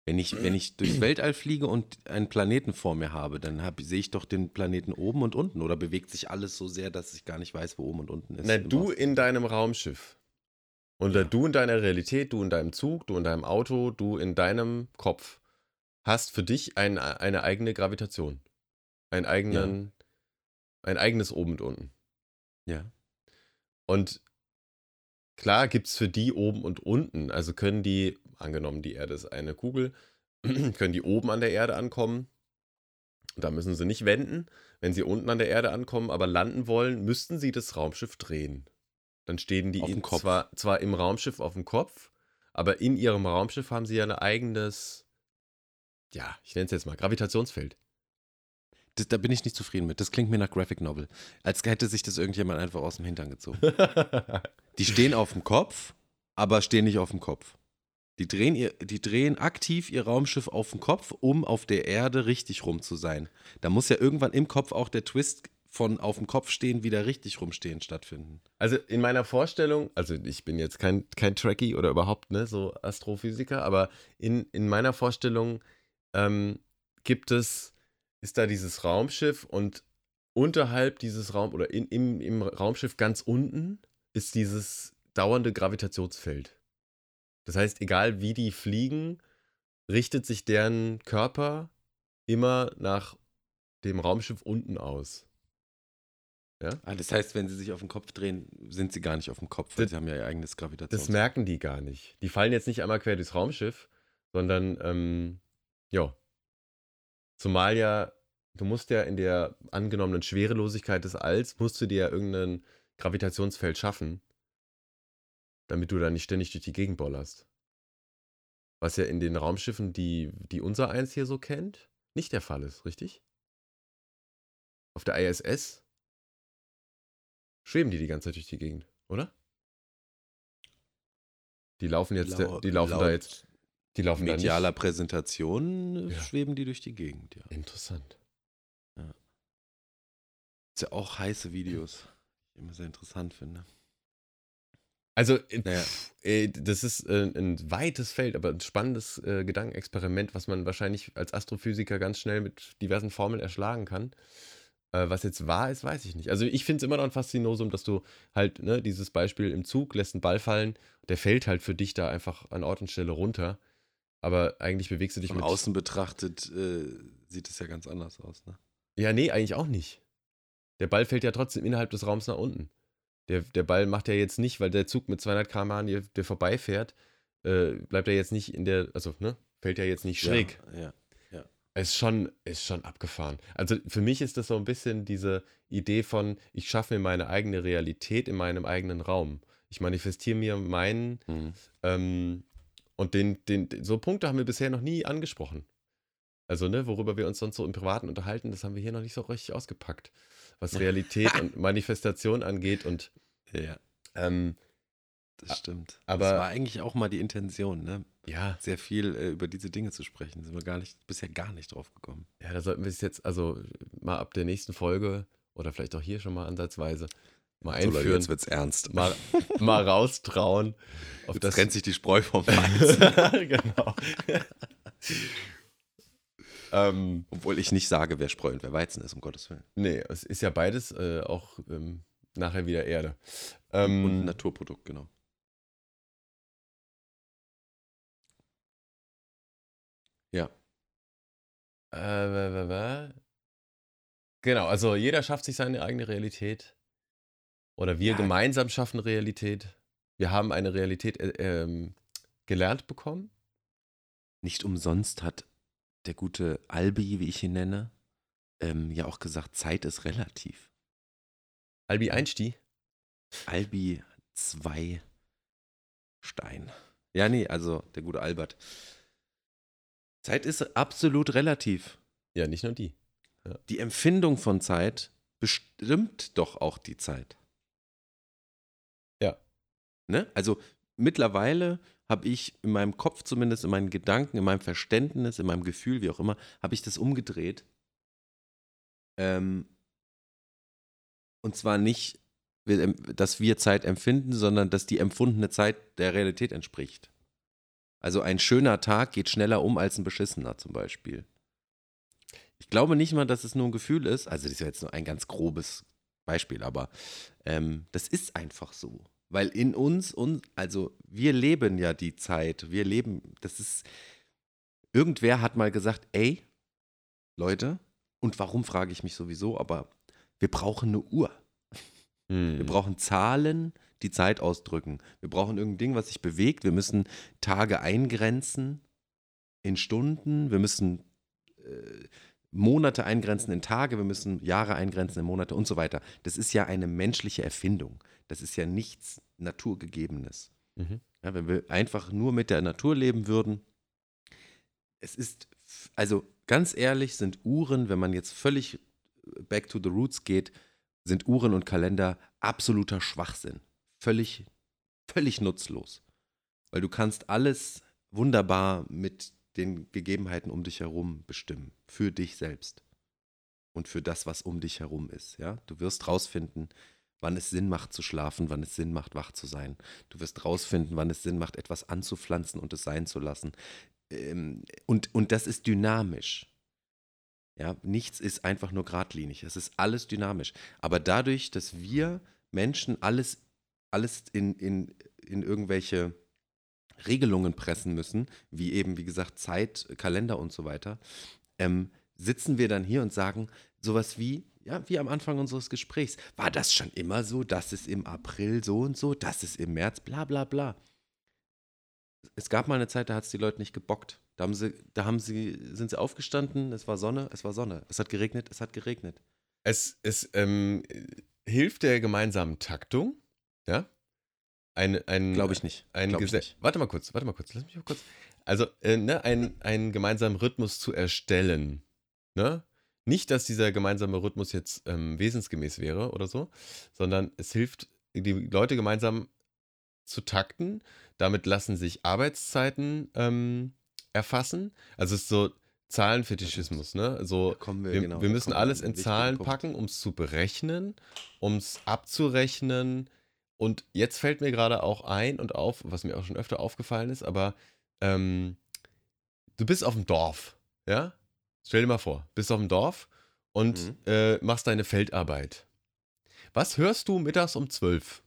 Wenn ich, wenn ich durchs Weltall fliege und einen Planeten vor mir habe, dann hab, sehe ich doch den Planeten oben und unten. Oder bewegt sich alles so sehr, dass ich gar nicht weiß, wo oben und unten ist? Na, du in deinem Raumschiff. Oder ja. du in deiner Realität, du in deinem Zug, du in deinem Auto, du in deinem Kopf hast für dich ein, eine eigene Gravitation. Einen eigenen ein eigenes Oben und Unten. Ja. Und klar gibt es für die oben und unten, also können die, angenommen die Erde ist eine Kugel, können die oben an der Erde ankommen. Da müssen sie nicht wenden. Wenn sie unten an der Erde ankommen, aber landen wollen, müssten sie das Raumschiff drehen. Dann stehen die Auf dem in, Kopf. zwar, zwar im Raumschiff auf dem Kopf, aber in ihrem Raumschiff haben sie ja ein eigenes, ja, ich nenne es jetzt mal Gravitationsfeld. Das, da bin ich nicht zufrieden mit. Das klingt mir nach Graphic Novel. Als hätte sich das irgendjemand einfach aus dem Hintern gezogen. Die stehen auf dem Kopf, aber stehen nicht auf dem Kopf. Die drehen, ihr, die drehen aktiv ihr Raumschiff auf den Kopf, um auf der Erde richtig rum zu sein. Da muss ja irgendwann im Kopf auch der Twist von auf dem Kopf stehen, wieder richtig rumstehen stattfinden. Also in meiner Vorstellung, also ich bin jetzt kein, kein Trekkie oder überhaupt ne, so Astrophysiker, aber in, in meiner Vorstellung ähm, gibt es, ist da dieses Raumschiff und unterhalb dieses Raum oder in, im, im Raumschiff ganz unten ist dieses dauernde Gravitationsfeld. Das heißt, egal wie die fliegen, richtet sich deren Körper immer nach dem Raumschiff unten aus. Ah, das heißt, wenn sie sich auf den Kopf drehen, sind sie gar nicht auf dem Kopf, weil Das- sie haben ja ihr eigenes Das Gravitationsfeld. merken die gar nicht. Die fallen jetzt nicht einmal quer durchs Raumschiff, sondern, ähm, ja. Zumal ja, du musst ja in der angenommenen Schwerelosigkeit des Alls, musst du dir ja irgendein Gravitationsfeld schaffen, damit du da nicht ständig durch die Gegend bollerst. Was ja in den Raumschiffen, die, die unser eins hier so kennt, nicht der Fall ist, richtig? Auf der ISS schweben die die ganze Zeit durch die Gegend, oder? Die laufen jetzt, Lau- die laufen da laut jetzt, die laufen medialer. Präsentation äh, Ja. schweben die durch die Gegend, ja. Interessant. Ist ja auch heiße Videos, die ich immer sehr interessant finde. Also, äh, Naja. äh, das ist äh, ein weites Feld, aber ein spannendes äh, Gedankenexperiment, was man wahrscheinlich als Astrophysiker ganz schnell mit diversen Formeln erschlagen kann. Was jetzt wahr ist, weiß ich nicht. Also, ich finde es immer noch ein Faszinosum, dass du halt, ne, dieses Beispiel im Zug lässt einen Ball fallen, der fällt halt für dich da einfach an Ort und Stelle runter. Aber eigentlich bewegst du dich Von mit. außen betrachtet äh, sieht es ja ganz anders aus, ne? Ja, nee, eigentlich auch nicht. Der Ball fällt ja trotzdem innerhalb des Raums nach unten. Der, der Ball macht ja jetzt nicht, weil der Zug mit 200 km/h an dir, der vorbeifährt, äh, bleibt er jetzt nicht in der, also, ne, fällt ja jetzt nicht schräg. Ja, ja. Ist schon, ist schon abgefahren. Also für mich ist das so ein bisschen diese Idee von, ich schaffe mir meine eigene Realität in meinem eigenen Raum. Ich manifestiere mir meinen, Mhm. ähm, und den, den, so Punkte haben wir bisher noch nie angesprochen. Also, ne, worüber wir uns sonst so im Privaten unterhalten, das haben wir hier noch nicht so richtig ausgepackt. Was Realität und Manifestation angeht und ja, ähm, das stimmt. aber- das war eigentlich auch mal die Intention, ne? ja, Sehr viel äh, über diese Dinge zu sprechen. Sind wir gar nicht, bisher gar nicht drauf gekommen. ja, da sollten wir es jetzt also mal ab der nächsten Folge oder vielleicht auch hier schon mal ansatzweise mal einführen, wird's ernst. mal, mal raustrauen. Auf Jetzt das trennt sich die Spreu vom Weizen. genau. ähm, Obwohl ich nicht sage, wer Spreu und wer Weizen ist, um Gottes Willen. nee, es ist ja beides äh, auch ähm, nachher wieder Erde. Ähm, Und ein Naturprodukt, genau. Ja. Äh? Genau, also jeder schafft sich seine eigene Realität. Oder wir Ja. gemeinsam schaffen Realität. Wir haben eine Realität äh, ähm, gelernt bekommen. Nicht umsonst hat der gute Albi, wie ich ihn nenne, ähm, ja auch gesagt, Zeit ist relativ. Albi Einsti. Albi 2 Stein. Ja, nee, also der gute Albert. Zeit ist absolut relativ. Ja, nicht nur die. Die Empfindung von Zeit bestimmt doch auch die Zeit. Ne? Also mittlerweile habe ich in meinem Kopf zumindest, in meinen Gedanken, in meinem Verständnis, in meinem Gefühl, wie auch immer, habe ich das umgedreht. Ähm, und zwar nicht, ähm, dass wir Zeit empfinden, sondern dass die empfundene Zeit der Realität entspricht. Also ein schöner Tag geht schneller um als ein beschissener zum Beispiel. Ich glaube nicht mal, dass es nur ein Gefühl ist. Also das ist jetzt nur ein ganz grobes Beispiel, aber ähm, das ist einfach so. Weil in uns, und, also wir leben ja die Zeit. Wir leben, das ist, irgendwer hat mal gesagt, ey, Leute, und warum frage ich mich sowieso, aber wir brauchen eine Uhr. Hm. Wir brauchen Zahlen, die Zeit ausdrücken. Wir brauchen irgendein Ding, was sich bewegt. Wir müssen Tage eingrenzen in Stunden. Wir müssen äh, Monate eingrenzen in Tage, wir müssen Jahre eingrenzen in Monate und so weiter. Das ist ja eine menschliche Erfindung. Das ist ja nichts Naturgegebenes. Mhm. Ja, wenn wir einfach nur mit der Natur leben würden, es ist, also ganz ehrlich, sind Uhren, wenn man jetzt völlig back to the roots geht, sind Uhren und Kalender absoluter Schwachsinn. Völlig, völlig nutzlos. Weil du kannst alles wunderbar mit den Gegebenheiten um dich herum bestimmen. Für dich selbst. Und für das, was um dich herum ist. Ja? Du wirst rausfinden, wann es Sinn macht zu schlafen, wann es Sinn macht, wach zu sein. Du wirst rausfinden, wann es Sinn macht, etwas anzupflanzen und es sein zu lassen. Ähm, und, und das ist dynamisch. Ja, nichts ist einfach nur geradlinig. Es ist alles dynamisch. Aber dadurch, dass wir Menschen alles, alles in, in, in irgendwelche Regelungen pressen müssen, wie eben, wie gesagt, Zeit, Kalender und so weiter, ähm, sitzen wir dann hier und sagen sowas wie, ja, wie am Anfang unseres Gesprächs, war das schon immer so, das ist im April so und so, das ist im März, bla bla bla. Es gab mal eine Zeit, da hat es die Leute nicht gebockt. Da haben sie, da haben sie, sind sie aufgestanden, es war Sonne, es war Sonne. Es hat geregnet, es hat geregnet. Es, es ähm, hilft der gemeinsamen Taktung, ja? Ein, ein, Glaube ich nicht. ein ich nicht. Warte mal kurz, warte mal kurz, lass mich mal kurz. Also, äh, ne, ein, einen gemeinsamen Rhythmus zu erstellen. Ne? Nicht, dass dieser gemeinsame Rhythmus jetzt ähm, wesensgemäß wäre oder so, sondern es hilft, die Leute gemeinsam zu takten. Damit lassen sich Arbeitszeiten ähm, erfassen. Also es ist so Zahlenfetischismus, ne? So, wir, wir, genau, wir müssen alles in Zahlen Punkt. packen, um es zu berechnen, um es abzurechnen. Und jetzt fällt mir gerade auch ein und auf, was mir auch schon öfter aufgefallen ist, aber ähm, du bist auf dem Dorf, ja? Stell dir mal vor, bist auf dem Dorf und Mhm. äh, machst deine Feldarbeit. Was hörst du mittags um 12?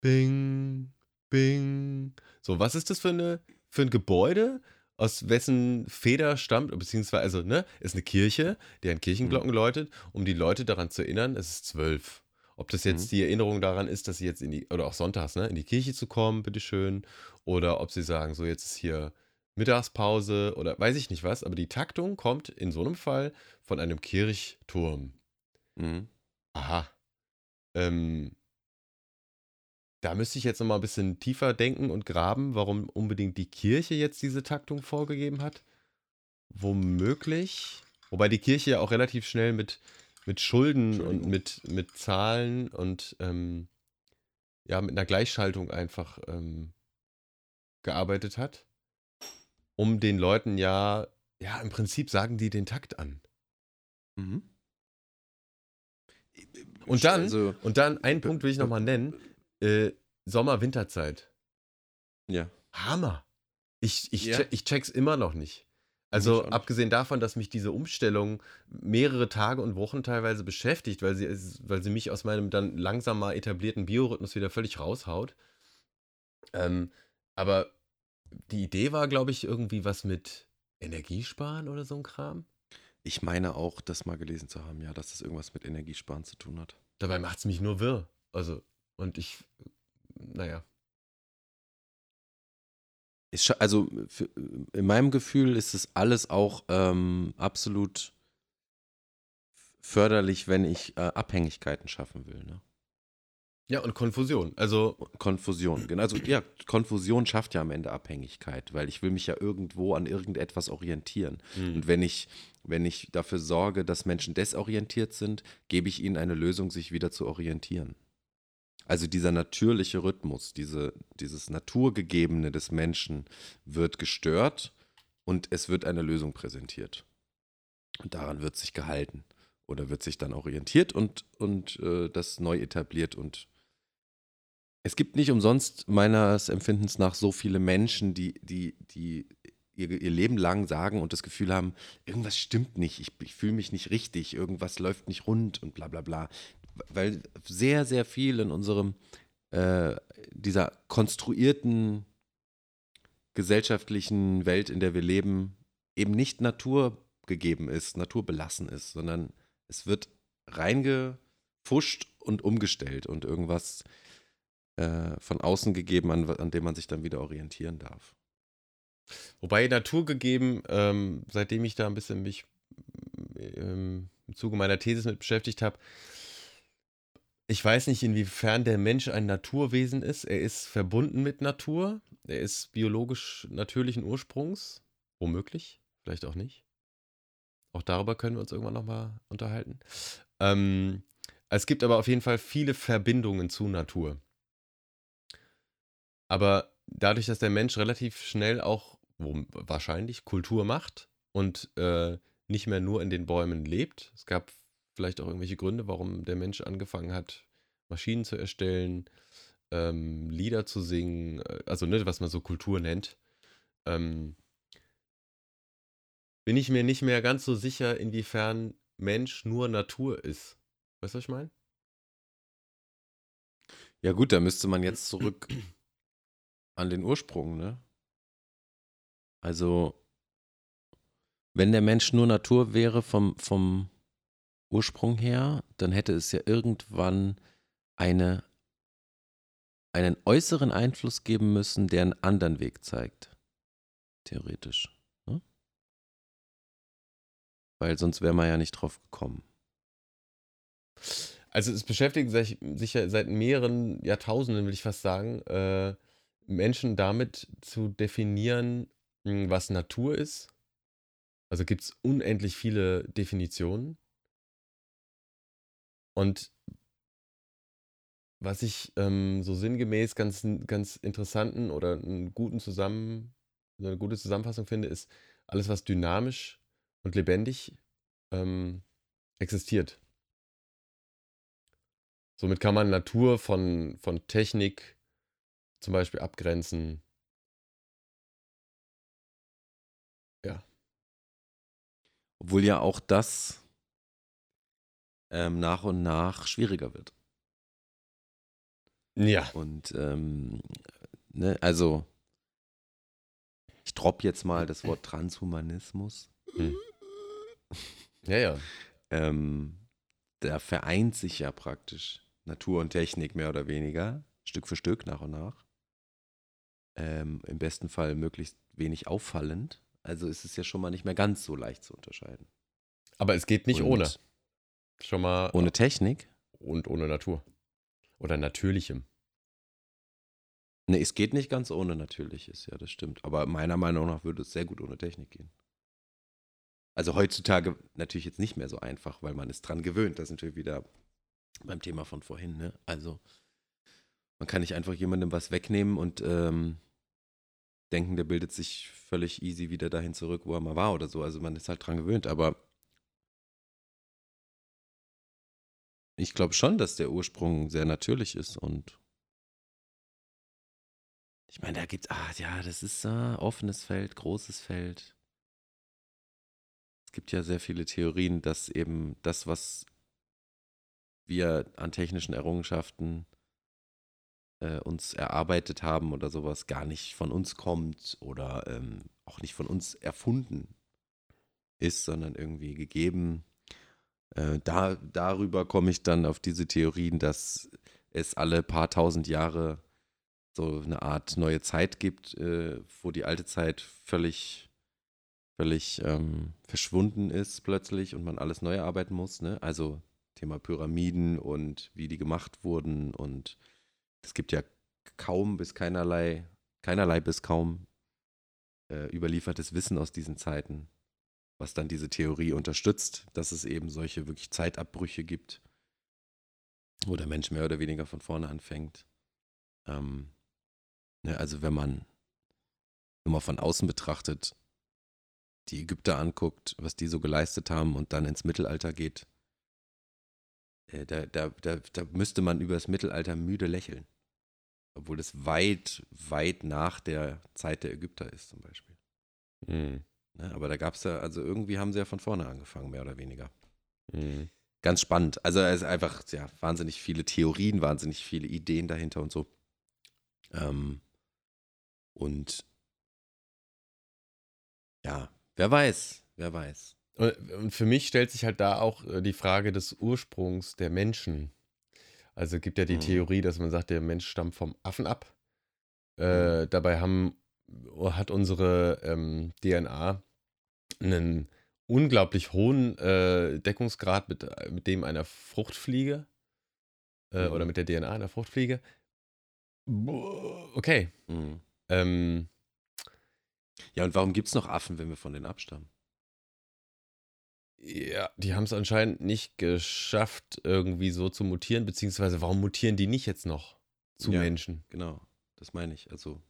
Bing, bing. So, was ist das für, eine, für ein Gebäude, aus wessen Feder stammt, beziehungsweise, also, ne, ist eine Kirche, deren Kirchenglocken läutet, um die Leute daran zu erinnern, es ist zwölf. Ob das jetzt Mhm. die Erinnerung daran ist, dass sie jetzt in die, oder auch sonntags, ne, in die Kirche zu kommen, bitteschön, oder ob sie sagen, so, jetzt ist hier Mittagspause oder weiß ich nicht was, aber die Taktung kommt in so einem Fall von einem Kirchturm. Mhm. Aha. Ähm, da müsste ich jetzt noch mal ein bisschen tiefer denken und graben, warum unbedingt die Kirche jetzt diese Taktung vorgegeben hat. Womöglich, wobei die Kirche ja auch relativ schnell mit, mit Schulden und mit, mit Zahlen und ähm, ja, mit einer Gleichschaltung einfach ähm, gearbeitet hat, um den Leuten ja, ja, im Prinzip sagen die den Takt an. Mhm. Und dann, Also, und dann, einen Punkt will ich noch mal nennen, äh, Sommer-Winterzeit. ja. Hammer. Ich, ich, Ja. che ich check's immer noch nicht. Also abgesehen davon, dass mich diese Umstellung mehrere Tage und Wochen teilweise beschäftigt, weil sie, es- weil sie mich aus meinem dann langsam mal etablierten Biorhythmus wieder völlig raushaut. Ähm, aber die Idee war, glaube ich, irgendwie was mit Energiesparen oder so ein Kram. Ich meine auch, das mal gelesen zu haben, ja, dass das irgendwas mit Energiesparen zu tun hat. Dabei macht's mich nur wirr. Also, und ich, naja. Scha- also für, in meinem Gefühl ist es alles auch ähm, absolut förderlich, wenn ich äh, Abhängigkeiten schaffen will. Ne? Ja, und Konfusion. Also, Konfusion, genau. Also ja, Konfusion schafft ja am Ende Abhängigkeit, weil ich will mich ja irgendwo an irgendetwas orientieren. hm, Und wenn ich, wenn ich dafür sorge, dass Menschen desorientiert sind, gebe ich ihnen eine Lösung, sich wieder zu orientieren. Also dieser natürliche Rhythmus, diese, dieses Naturgegebene des Menschen wird gestört und es wird eine Lösung präsentiert. Und daran wird sich gehalten oder wird sich dann orientiert und, und äh, das neu etabliert. Und es gibt nicht umsonst meines Empfindens nach so viele Menschen, die, die, die ihr, ihr Leben lang sagen und das Gefühl haben, irgendwas stimmt nicht, ich, ich fühle mich nicht richtig, irgendwas läuft nicht rund und bla bla bla. Weil sehr, sehr viel in unserem, äh, dieser konstruierten gesellschaftlichen Welt, in der wir leben, eben nicht naturgegeben ist, naturbelassen ist, sondern es wird reingefuscht und umgestellt und irgendwas äh, von außen gegeben, an, an dem man sich dann wieder orientieren darf. Wobei Natur gegeben, ähm, seitdem ich da ein bisschen mich ähm, im Zuge meiner These mit beschäftigt habe, ich weiß nicht, inwiefern der Mensch ein Naturwesen ist. Er ist verbunden mit Natur. Er ist biologisch natürlichen Ursprungs. Womöglich. Vielleicht auch nicht. Auch darüber können wir uns irgendwann nochmal unterhalten. Ähm, es gibt aber auf jeden Fall viele Verbindungen zu Natur. Aber dadurch, dass der Mensch relativ schnell auch wahrscheinlich Kultur macht und äh, nicht mehr nur in den Bäumen lebt, es gab vielleicht auch irgendwelche Gründe, warum der Mensch angefangen hat, Maschinen zu erstellen, ähm, Lieder zu singen, äh, also ne, was man so Kultur nennt, ähm, bin ich mir nicht mehr ganz so sicher, inwiefern Mensch nur Natur ist. Weißt du, was ich meine? Ja gut, da müsste man jetzt zurück an den Ursprung, ne? Also, wenn der Mensch nur Natur wäre vom, vom Ursprung her, dann hätte es ja irgendwann eine, einen äußeren Einfluss geben müssen, der einen anderen Weg zeigt. Theoretisch. Ne? Weil sonst wäre man ja nicht drauf gekommen. Also es beschäftigen sich, sich ja seit mehreren Jahrtausenden, will ich fast sagen, äh, Menschen damit zu definieren, hm, was Natur ist. Also gibt es unendlich viele Definitionen. Und was ich ähm, so sinngemäß ganz, ganz interessanten oder einen guten Zusammen, eine gute Zusammenfassung finde, ist alles, was dynamisch und lebendig ähm, existiert. Somit kann man Natur von, von Technik zum Beispiel abgrenzen. Ja. Obwohl ja auch das ähm, nach und nach schwieriger wird. Ja. Und ähm, ne, also ich droppe jetzt mal das Wort Transhumanismus. Hm. Ja, ja. Ähm, da vereint sich ja praktisch Natur und Technik mehr oder weniger, Stück für Stück, nach und nach. Ähm, Im besten Fall möglichst wenig auffallend. Also ist es ja schon mal nicht mehr ganz so leicht zu unterscheiden. Aber es geht nicht Und ohne. Schon mal. Ohne Technik? Und ohne Natur. Oder natürlichem. Ne, es geht nicht ganz ohne Natürliches, ja, das stimmt. Aber meiner Meinung nach würde es sehr gut ohne Technik gehen. Also heutzutage natürlich jetzt nicht mehr so einfach, weil man ist dran gewöhnt. Das sind wir wieder beim Thema von vorhin, ne? Also man kann nicht einfach jemandem was wegnehmen und ähm, denken, der bildet sich völlig easy wieder dahin zurück, wo er mal war oder so. Also man ist halt dran gewöhnt, aber ich glaube schon, dass der Ursprung sehr natürlich ist und ich meine, da gibt's, ah ja, das ist äh, offenes Feld, großes Feld. Es gibt ja sehr viele Theorien, dass eben das, was wir an technischen Errungenschaften äh, uns erarbeitet haben oder sowas, gar nicht von uns kommt oder ähm, auch nicht von uns erfunden ist, sondern irgendwie gegeben. Äh, da, darüber komme ich dann auf diese Theorien, dass es alle paar tausend Jahre so eine Art neue Zeit gibt, äh, wo die alte Zeit völlig, völlig ähm, verschwunden ist plötzlich und man alles neu erarbeiten muss. Ne? Also Thema Pyramiden und wie die gemacht wurden und es gibt ja kaum bis keinerlei, keinerlei bis kaum äh, überliefertes Wissen aus diesen Zeiten, was dann diese Theorie unterstützt, dass es eben solche wirklich Zeitabbrüche gibt, wo der Mensch mehr oder weniger von vorne anfängt. Ähm, ne, also wenn man nur mal von außen betrachtet, die Ägypter anguckt, was die so geleistet haben und dann ins Mittelalter geht, äh, da, da, da, da müsste man über das Mittelalter müde lächeln. Obwohl es weit, weit nach der Zeit der Ägypter ist, zum Beispiel. Mhm. Ne, aber da gab es ja, also irgendwie haben sie ja von vorne angefangen, mehr oder weniger. Mhm. Ganz spannend. Also es ist einfach, ja, wahnsinnig viele Theorien, wahnsinnig viele Ideen dahinter und so. Ähm, und ja, wer weiß, wer weiß. Und für mich stellt sich halt da auch äh, die Frage des Ursprungs der Menschen. Also gibt ja die Mhm. Theorie, dass man sagt, der Mensch stammt vom Affen ab. Äh, dabei haben hat unsere ähm, DNA einen unglaublich hohen äh, Deckungsgrad mit, mit dem einer Fruchtfliege äh, Mhm. oder mit der DNA einer Fruchtfliege. Okay. Mhm. Ähm, Ja, und warum gibt es noch Affen, wenn wir von denen abstammen? ja, die haben es anscheinend nicht geschafft, irgendwie so zu mutieren, beziehungsweise warum mutieren die nicht jetzt noch zu Ja. Menschen? Genau, das meine ich. Also,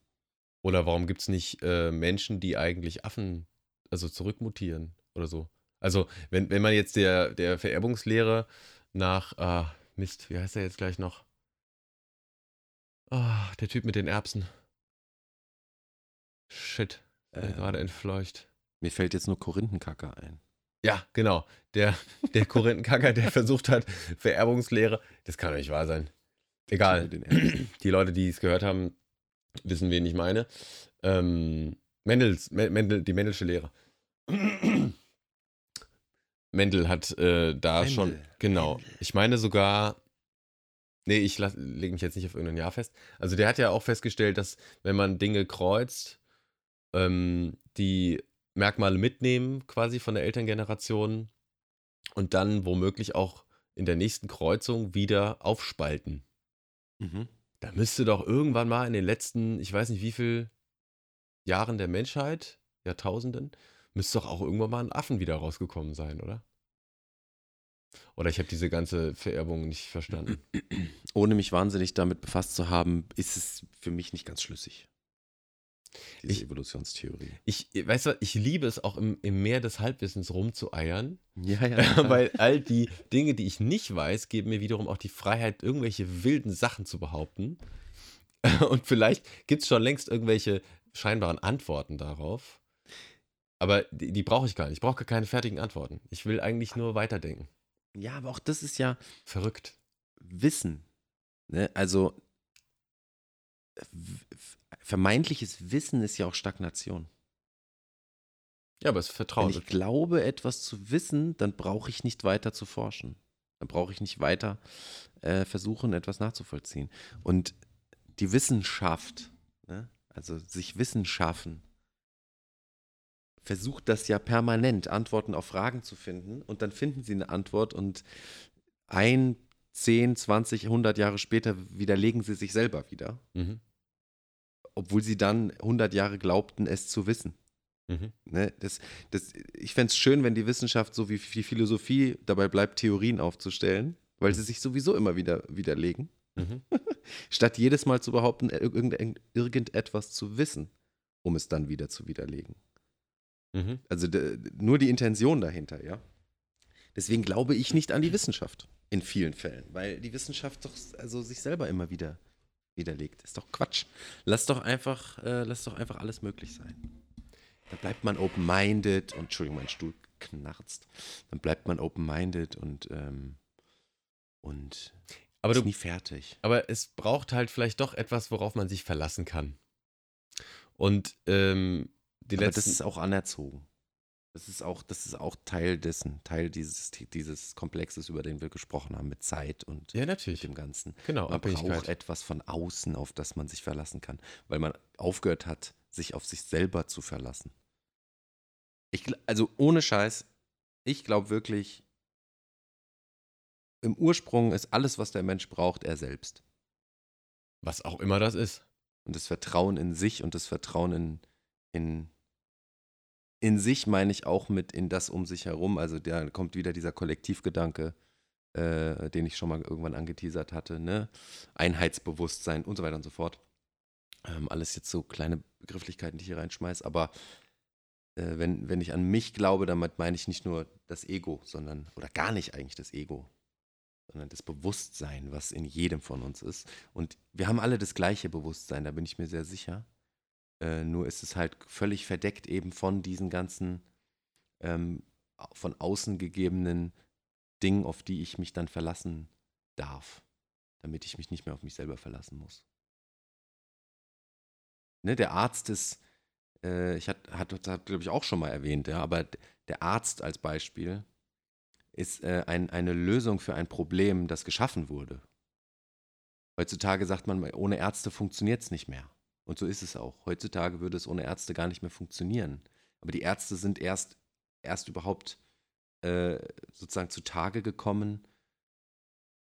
Oder warum gibt es nicht äh, Menschen, die eigentlich Affen, also zurückmutieren oder so? Also, wenn, wenn man jetzt der, der Vererbungslehre nach, ah, Mist, wie heißt er jetzt gleich noch? Ah, der Typ mit den Erbsen. Shit, äh, äh, gerade entfleucht. mir fällt jetzt nur Korinthenkacker ein. Ja, genau. Der, der Korinthenkacker, der versucht hat, Vererbungslehre. Das kann doch nicht wahr sein. Egal. Die Leute, die es gehört haben, wissen, wen ich meine. Ähm, Mendels, Me- Mendel, die Mendelsche Lehre. Mendel hat äh, da Mendel, schon, genau. Mendel. Ich meine sogar, nee, ich lege mich jetzt nicht auf irgendein Jahr fest. Also der hat ja auch festgestellt, dass wenn man Dinge kreuzt, ähm, die Merkmale mitnehmen quasi von der Elterngeneration und dann womöglich auch in der nächsten Kreuzung wieder aufspalten. Mhm. Da müsste doch irgendwann mal in den letzten, ich weiß nicht wie viel Jahren der Menschheit, Jahrtausenden, müsste doch auch irgendwann mal ein Affen wieder rausgekommen sein, oder? Oder ich habe diese ganze Vererbung nicht verstanden. Ohne mich wahnsinnig damit befasst zu haben, ist es für mich nicht ganz schlüssig. Diese Ich- Evolutionstheorie. Ich, weißt du, ich liebe es auch im, im Meer des Halbwissens rumzueiern, Ja, ja. weil all die Dinge, die ich nicht weiß, geben mir wiederum auch die Freiheit, irgendwelche wilden Sachen zu behaupten. Und vielleicht gibt es schon längst irgendwelche scheinbaren Antworten darauf. Aber die, die brauche ich gar nicht. Ich brauche gar keine fertigen Antworten. Ich will eigentlich nur weiterdenken. ja, aber auch das ist ja Verrückt. Wissen. Ne? Also vermeintliches Wissen ist ja auch Stagnation. Ja, aber es ist Wenn Vertrauen. ich glaube, etwas zu wissen, dann brauche ich nicht weiter zu forschen. Dann brauche ich nicht weiter äh, versuchen, etwas nachzuvollziehen. Und die Wissenschaft, ne? Also sich Wissen schaffen, versucht das ja permanent, Antworten auf Fragen zu finden. Und dann finden sie eine Antwort und ein, 10, 20, 100 Jahre später widerlegen sie sich selber wieder, Mhm. obwohl sie dann 100 Jahre glaubten, es zu wissen. Mhm. Ne, das, das, ich fände es schön, wenn die Wissenschaft so wie, wie Philosophie dabei bleibt, Theorien aufzustellen, weil sie sich sowieso immer wieder widerlegen, Mhm. statt jedes Mal zu behaupten, irgend, irgendetwas zu wissen, um es dann wieder zu widerlegen. Mhm. Also nur die Intention dahinter, ja. Deswegen glaube ich nicht an die Wissenschaft in vielen Fällen, weil die Wissenschaft doch also sich selber immer wieder widerlegt. Ist doch Quatsch. Lass doch einfach, äh, lass doch einfach alles möglich sein. Dann bleibt man open-minded und Entschuldigung, mein Stuhl knarzt. Dann bleibt man open-minded und ähm, und Aber, ist du, nie fertig. aber es braucht halt vielleicht doch etwas, worauf man sich verlassen kann. Und ähm, die Aber letzten. das ist auch anerzogen. Das ist auch, das ist auch Teil dessen, Teil dieses, dieses Komplexes, über den wir gesprochen haben, mit Zeit und ja, natürlich. dem Ganzen. Genau, Man braucht etwas von außen, auf das man sich verlassen kann, weil man aufgehört hat, sich auf sich selber zu verlassen. Ich, also ohne Scheiß, ich glaube wirklich, im Ursprung ist alles, was der Mensch braucht, er selbst. Was auch immer das ist. Und das Vertrauen in sich und das Vertrauen in, in, in sich meine ich auch mit in das um sich herum. Also da kommt wieder dieser Kollektivgedanke, äh, den ich schon mal irgendwann angeteasert hatte, ne? Einheitsbewusstsein und so weiter und so fort. Ähm, alles jetzt so kleine Begrifflichkeiten, die ich hier reinschmeiß, aber äh, wenn, wenn ich an mich glaube, damit meine ich nicht nur das Ego, sondern, oder gar nicht eigentlich das Ego, sondern das Bewusstsein, was in jedem von uns ist. Und wir haben alle das gleiche Bewusstsein, da bin ich mir sehr sicher. Äh, nur ist es halt völlig verdeckt eben von diesen ganzen ähm, von außen gegebenen Dingen, auf die ich mich dann verlassen darf, damit ich mich nicht mehr auf mich selber verlassen muss. Ne, der Arzt ist, äh, ich hatte, hat, hat glaube ich, auch schon mal erwähnt, ja, aber der Arzt als Beispiel ist äh, ein, eine Lösung für ein Problem, das geschaffen wurde. Heutzutage sagt man, ohne Ärzte funktioniert es nicht mehr. Und so ist es auch. Heutzutage würde es ohne Ärzte gar nicht mehr funktionieren. Aber die Ärzte sind erst, erst überhaupt äh, sozusagen zutage gekommen,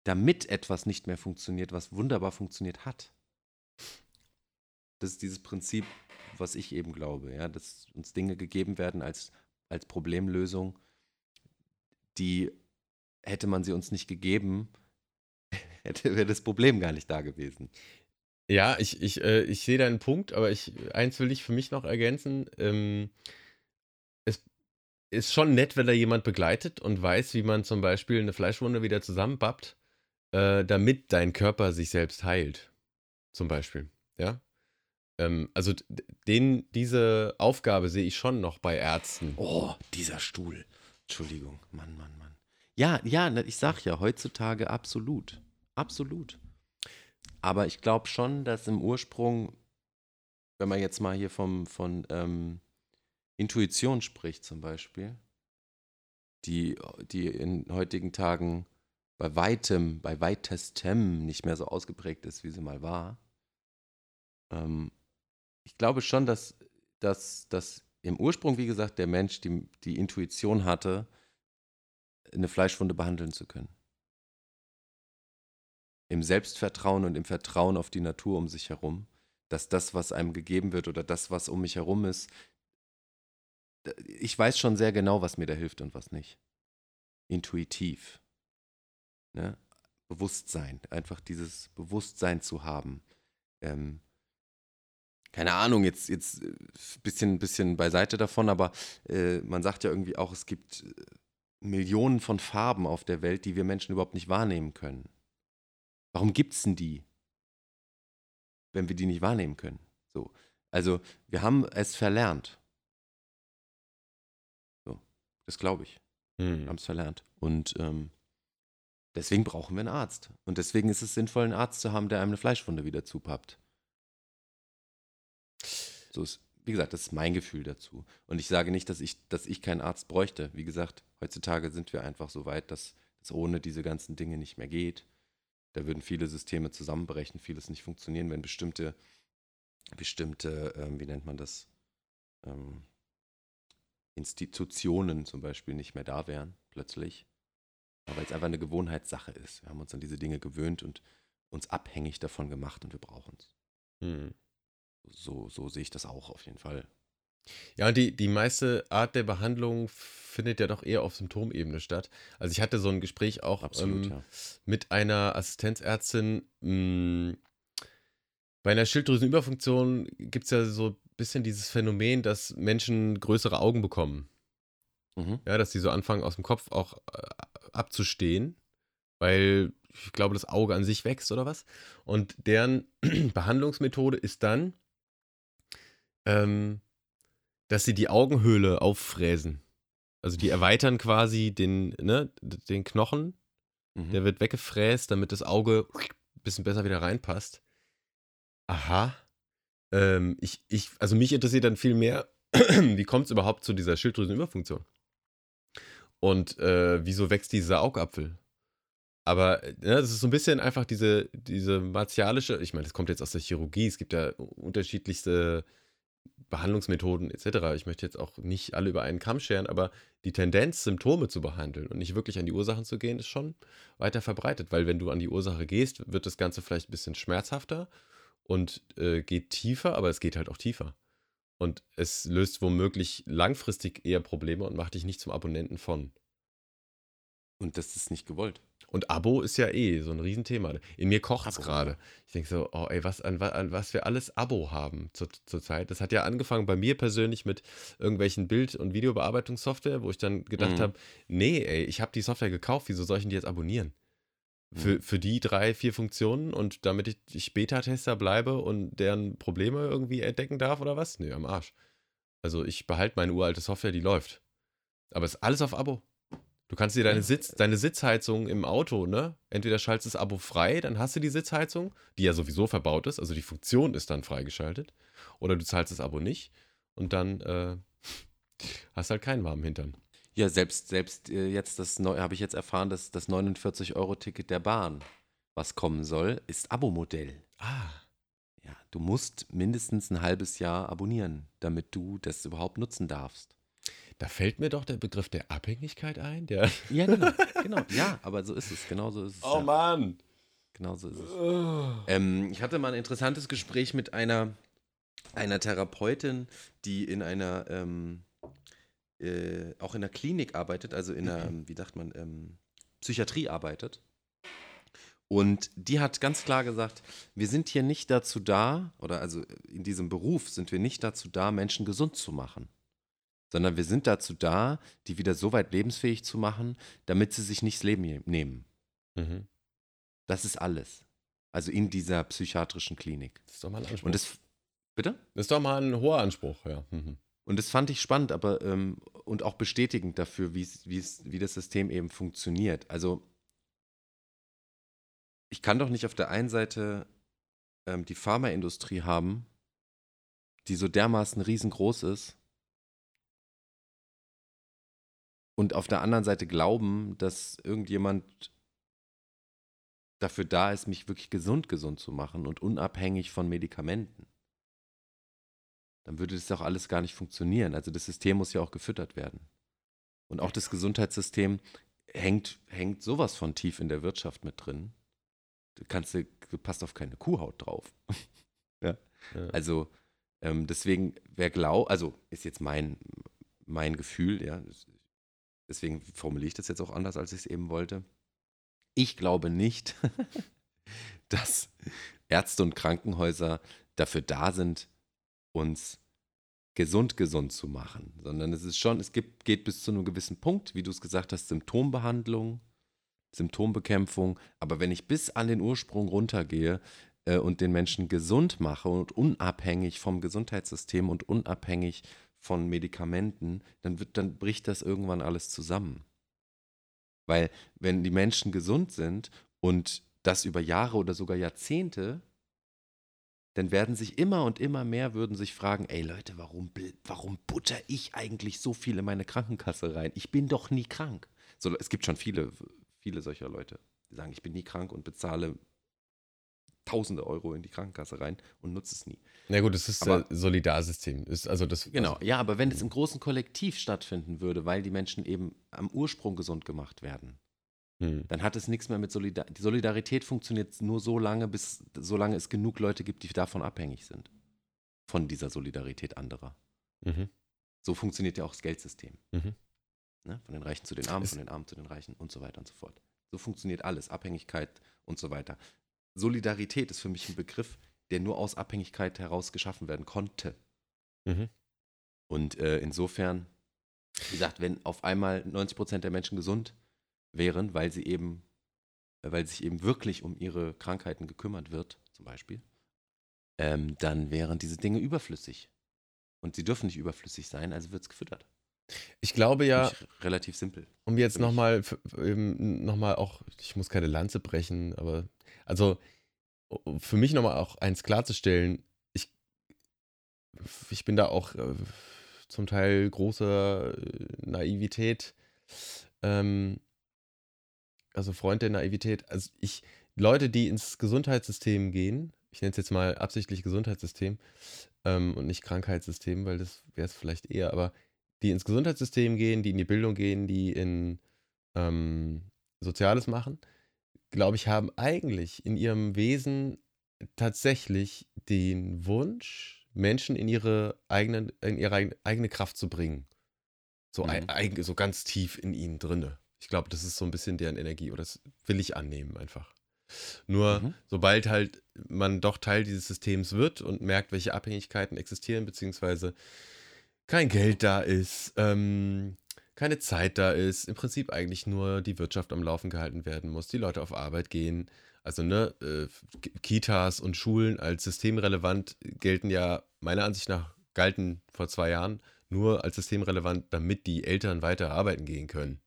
damit etwas nicht mehr funktioniert, was wunderbar funktioniert hat. Das ist dieses Prinzip, was ich eben glaube, ja, dass uns Dinge gegeben werden als, als Problemlösung, die hätte man sie uns nicht gegeben, hätte wäre das Problem gar nicht da gewesen. Ja, ich, ich, äh, ich sehe deinen Punkt, aber ich, eins will ich für mich noch ergänzen. Ähm, es ist schon nett, wenn da jemand begleitet und weiß, wie man zum Beispiel eine Fleischwunde wieder zusammenbappt, äh, damit dein Körper sich selbst heilt. Zum Beispiel. Ja. Ähm, also den, diese Aufgabe sehe ich schon noch bei Ärzten. Oh, dieser Stuhl. Entschuldigung. Mann, Mann, Mann. Ja, ja, ich sag ja, heutzutage absolut. Absolut. Aber ich glaube schon, dass im Ursprung, wenn man jetzt mal hier vom, von ähm, Intuition spricht zum Beispiel, die, die in heutigen Tagen bei weitem, bei weitestem nicht mehr so ausgeprägt ist, wie sie mal war. Ähm, ich glaube schon, dass, dass, dass im Ursprung, wie gesagt, der Mensch die, die Intuition hatte, eine Fleischwunde behandeln zu können im Selbstvertrauen und im Vertrauen auf die Natur um sich herum, dass das, was einem gegeben wird oder das, was um mich herum ist, ich weiß schon sehr genau, was mir da hilft und was nicht. Intuitiv. Ne? Bewusstsein, einfach dieses Bewusstsein zu haben. Ähm, keine Ahnung, jetzt, jetzt ein äh, bisschen, bisschen beiseite davon, aber äh, man sagt ja irgendwie auch, es gibt äh, Millionen von Farben auf der Welt, die wir Menschen überhaupt nicht wahrnehmen können. Warum gibt es denn die, wenn wir die nicht wahrnehmen können? So. Also, wir haben es verlernt. So, das glaube ich. Hm. Wir haben es verlernt. Und ähm, deswegen brauchen wir einen Arzt. Und deswegen ist es sinnvoll, einen Arzt zu haben, der einem eine Fleischwunde wieder zupappt. So ist, wie gesagt, das ist mein Gefühl dazu. Und ich sage nicht, dass ich, dass ich keinen Arzt bräuchte. Wie gesagt, heutzutage sind wir einfach so weit, dass es ohne diese ganzen Dinge nicht mehr geht. Da würden viele Systeme zusammenbrechen, vieles nicht funktionieren, wenn bestimmte, bestimmte, ähm, wie nennt man das, ähm, Institutionen zum Beispiel nicht mehr da wären, plötzlich. weil es einfach eine Gewohnheitssache ist. Wir haben uns an diese Dinge gewöhnt und uns abhängig davon gemacht und wir brauchen es. Hm. So, so sehe ich das auch auf jeden Fall. Ja, und die, die meiste Art der Behandlung findet ja doch eher auf Symptomebene statt. Also ich hatte so ein Gespräch auch Absolut, ähm, ja. mit einer Assistenzärztin. Mh, hm, bei einer Schilddrüsenüberfunktion gibt es ja so ein bisschen dieses Phänomen, dass Menschen größere Augen bekommen. Mhm. Ja, dass die so anfangen, aus dem Kopf auch äh, abzustehen, weil ich glaube, das Auge an sich wächst oder was. Und deren Behandlungsmethode ist dann, ähm, dass sie die Augenhöhle auffräsen. Also die erweitern quasi den, ne, den Knochen. Mhm. Der wird weggefräst, damit das Auge ein bisschen besser wieder reinpasst. Aha. Ähm, ich, ich, also mich interessiert dann viel mehr, wie kommt es überhaupt zu dieser Schilddrüsenüberfunktion? Und äh, wieso wächst dieser Augapfel? Aber ne, das ist so ein bisschen einfach diese, diese martialische, ich meine, das kommt jetzt aus der Chirurgie, es gibt ja unterschiedlichste Behandlungsmethoden etc. Ich möchte jetzt auch nicht alle über einen Kamm scheren, aber die Tendenz, Symptome zu behandeln und nicht wirklich an die Ursachen zu gehen, ist schon weiter verbreitet, weil wenn du an die Ursache gehst, wird das Ganze vielleicht ein bisschen schmerzhafter und äh, geht tiefer, aber es geht halt auch tiefer. Und es löst womöglich langfristig eher Probleme und macht dich nicht zum Abonnenten von. Und das ist nicht gewollt. Und Abo ist ja eh so ein Riesenthema. In mir kocht es gerade. Ich denke so, oh ey, was, an, an, was wir alles Abo haben zur, zur Zeit. Das hat ja angefangen bei mir persönlich mit irgendwelchen Bild- und Videobearbeitungssoftware, wo ich dann gedacht mhm. habe, nee, ey, ich habe die Software gekauft, wieso soll ich denn die jetzt abonnieren? Für, mhm. für die drei, vier Funktionen und damit ich, ich Beta-Tester bleibe und deren Probleme irgendwie entdecken darf oder was? Nee, am Arsch. Also ich behalte meine uralte Software, die läuft. Aber es ist alles auf Abo. Du kannst dir deine, Sitz, deine Sitzheizung im Auto, ne? Entweder schaltest das Abo frei, dann hast du die Sitzheizung, die ja sowieso verbaut ist, also die Funktion ist dann freigeschaltet. Oder du zahlst das Abo nicht und dann äh, hast halt keinen warmen Hintern. Ja, selbst, selbst äh, jetzt, das habe ich jetzt erfahren, dass das 49-Euro-Ticket der Bahn, was kommen soll, ist Abo-Modell. Ah. Ja, du musst mindestens ein halbes Jahr abonnieren, damit du das überhaupt nutzen darfst. Da fällt mir doch der Begriff der Abhängigkeit ein. Der Ja, genau, genau. Ja, aber so ist es. Genau so ist es. ja. Mann. Genau so ist es. Ähm, ich hatte mal ein interessantes Gespräch mit einer, einer Therapeutin, die in einer, ähm, äh, auch in einer Klinik arbeitet, also in einer, wie sagt man, ähm, Psychiatrie arbeitet. Und die hat ganz klar gesagt, wir sind hier nicht dazu da, oder also in diesem Beruf sind wir nicht dazu da, Menschen gesund zu machen, sondern wir sind dazu da, die wieder so weit lebensfähig zu machen, damit sie sich nicht das Leben nehmen. Mhm. Das ist alles. Also in dieser psychiatrischen Klinik. Das ist doch mal ein Anspruch. Und das, bitte? das ist doch mal ein hoher Anspruch, ja. Mhm. Und das fand ich spannend, aber ähm, und auch bestätigend dafür, wie das System eben funktioniert. Also ich kann doch nicht auf der einen Seite ähm, die Pharmaindustrie haben, die so dermaßen riesengroß ist, und auf der anderen Seite glauben, dass irgendjemand dafür da ist, mich wirklich gesund gesund zu machen und unabhängig von Medikamenten. Dann würde das auch alles gar nicht funktionieren. Also das System muss ja auch gefüttert werden. Und auch das Gesundheitssystem hängt, hängt sowas von tief in der Wirtschaft mit drin. Du kannst, du passt auf keine Kuhhaut drauf. ja. Ja. Also ähm, deswegen, wer glaubt, also ist jetzt mein, mein Gefühl, ja, deswegen formuliere ich das jetzt auch anders, als ich es eben wollte. Ich glaube nicht, dass Ärzte und Krankenhäuser dafür da sind, uns gesund gesund zu machen, sondern es ist schon, es gibt, geht bis zu einem gewissen Punkt, wie du es gesagt hast, Symptombehandlung, Symptombekämpfung, aber wenn ich bis an den Ursprung runtergehe äh, und den Menschen gesund mache und unabhängig vom Gesundheitssystem und unabhängig von Medikamenten, dann wird, dann bricht das irgendwann alles zusammen. Weil wenn die Menschen gesund sind und das über Jahre oder sogar Jahrzehnte, dann werden sich immer und immer mehr würden sich fragen, ey Leute, warum, warum butter ich eigentlich so viel in meine Krankenkasse rein? Ich bin doch nie krank. So, es gibt schon viele, viele solcher Leute, die sagen, ich bin nie krank und bezahle tausende Euro in die Krankenkasse rein und nutze es nie. Na gut, das ist Aber- äh, Solidarsystem. Ist also das, Genau, Also, ja, aber wenn es im großen Kollektiv stattfinden würde, weil die Menschen eben am Ursprung gesund gemacht werden, hm. dann hat es nichts mehr mit Solidarität. Die Solidarität funktioniert nur so lange, bis solange es genug Leute gibt, die davon abhängig sind. Von dieser Solidarität anderer. Mhm. So funktioniert ja auch das Geldsystem. Mhm. Ne? Von den Reichen zu den Armen, Es- von den Armen zu den Reichen und so weiter und so fort. So funktioniert alles. Abhängigkeit und so weiter. Solidarität ist für mich ein Begriff, der nur aus Abhängigkeit heraus geschaffen werden konnte. Mhm. Und äh, insofern, wie gesagt, wenn auf einmal 90 Prozent der Menschen gesund wären, weil sie eben, äh, weil sich eben wirklich um ihre Krankheiten gekümmert wird, zum Beispiel, ähm, dann wären diese Dinge überflüssig. Und sie dürfen nicht überflüssig sein, also wird es gefüttert. Ich glaube ja, relativ simpel. um jetzt nochmal noch mal auch, ich muss keine Lanze brechen, aber also für mich nochmal auch eins klarzustellen, ich, ich bin da auch äh, zum Teil großer äh, Naivität, ähm, also Freund der Naivität. Also ich, Leute, die ins Gesundheitssystem gehen, ich nenne es jetzt mal absichtlich Gesundheitssystem ähm, und nicht Krankheitssystem, weil das wäre es vielleicht eher, aber die ins Gesundheitssystem gehen, die in die Bildung gehen, die in ähm, Soziales machen, glaube ich, haben eigentlich in ihrem Wesen tatsächlich den Wunsch, Menschen in ihre, eigenen, in ihre eig- eigene Kraft zu bringen. So, Mhm. ei- eig- so ganz tief in ihnen drinne. Ich glaube, das ist so ein bisschen deren Energie oder das will ich annehmen einfach. Nur Mhm. sobald halt man doch Teil dieses Systems wird und merkt, welche Abhängigkeiten existieren, beziehungsweise kein Geld da ist, ähm, keine Zeit da ist, im Prinzip eigentlich nur die Wirtschaft am Laufen gehalten werden muss, die Leute auf Arbeit gehen. Also ne, äh, Ki- Kitas und Schulen als systemrelevant gelten ja meiner Ansicht nach galten vor zwei Jahren nur als systemrelevant, damit die Eltern weiter arbeiten gehen können.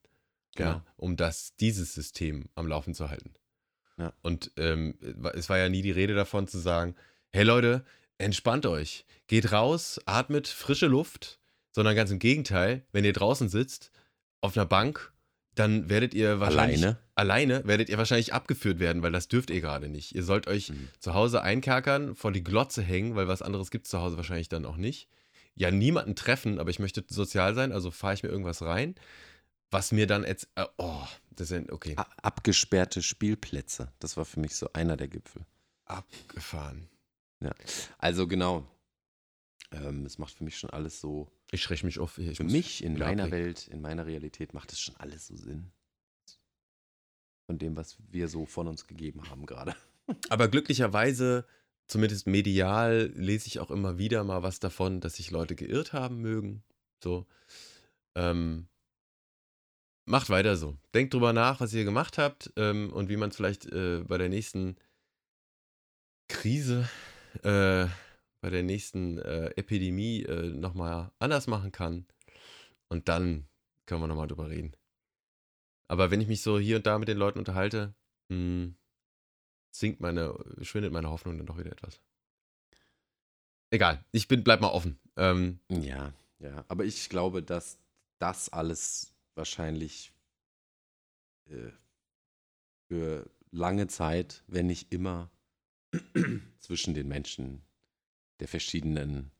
Genau. Ja, um das, dieses System am Laufen zu halten. Ja. Und ähm, es war ja nie die Rede davon zu sagen, hey Leute, entspannt euch, geht raus, atmet frische Luft, sondern ganz im Gegenteil, wenn ihr draußen sitzt, auf einer Bank, dann werdet ihr wahrscheinlich Alleine? alleine werdet ihr wahrscheinlich abgeführt werden, weil das dürft ihr gerade nicht. Ihr sollt euch Mhm. zu Hause einkerkern, vor die Glotze hängen, weil was anderes gibt es zu Hause wahrscheinlich dann auch nicht. Ja, niemanden treffen, aber ich möchte sozial sein, also fahre ich mir irgendwas rein, was mir dann jetzt, äh, oh, das sind, okay, Abgesperrte Spielplätze. Das war für mich so einer der Gipfel. abgefahren. Also genau. Ähm, es macht für mich schon alles so. Ich schreck mich auf. Ich Für mich in meiner ablegen. Welt, in meiner Realität macht es schon alles so Sinn. Von dem, was wir so von uns gegeben haben gerade. Aber glücklicherweise, zumindest medial, lese ich auch immer wieder mal was davon, dass sich Leute geirrt haben mögen. So. Ähm, macht weiter so. Denkt drüber nach, was ihr gemacht habt ähm, und wie man es vielleicht äh, bei der nächsten Krise, äh, bei der nächsten äh, Epidemie äh, nochmal anders machen kann. Und dann können wir nochmal drüber reden. Aber wenn ich mich so hier und da mit den Leuten unterhalte, mh, sinkt meine, schwindet meine Hoffnung dann doch wieder etwas. Egal, ich bin, bleib mal offen. Ähm, Ja, ja. Aber ich glaube, dass das alles wahrscheinlich äh, für lange Zeit, wenn nicht immer, zwischen den Menschen der verschiedenen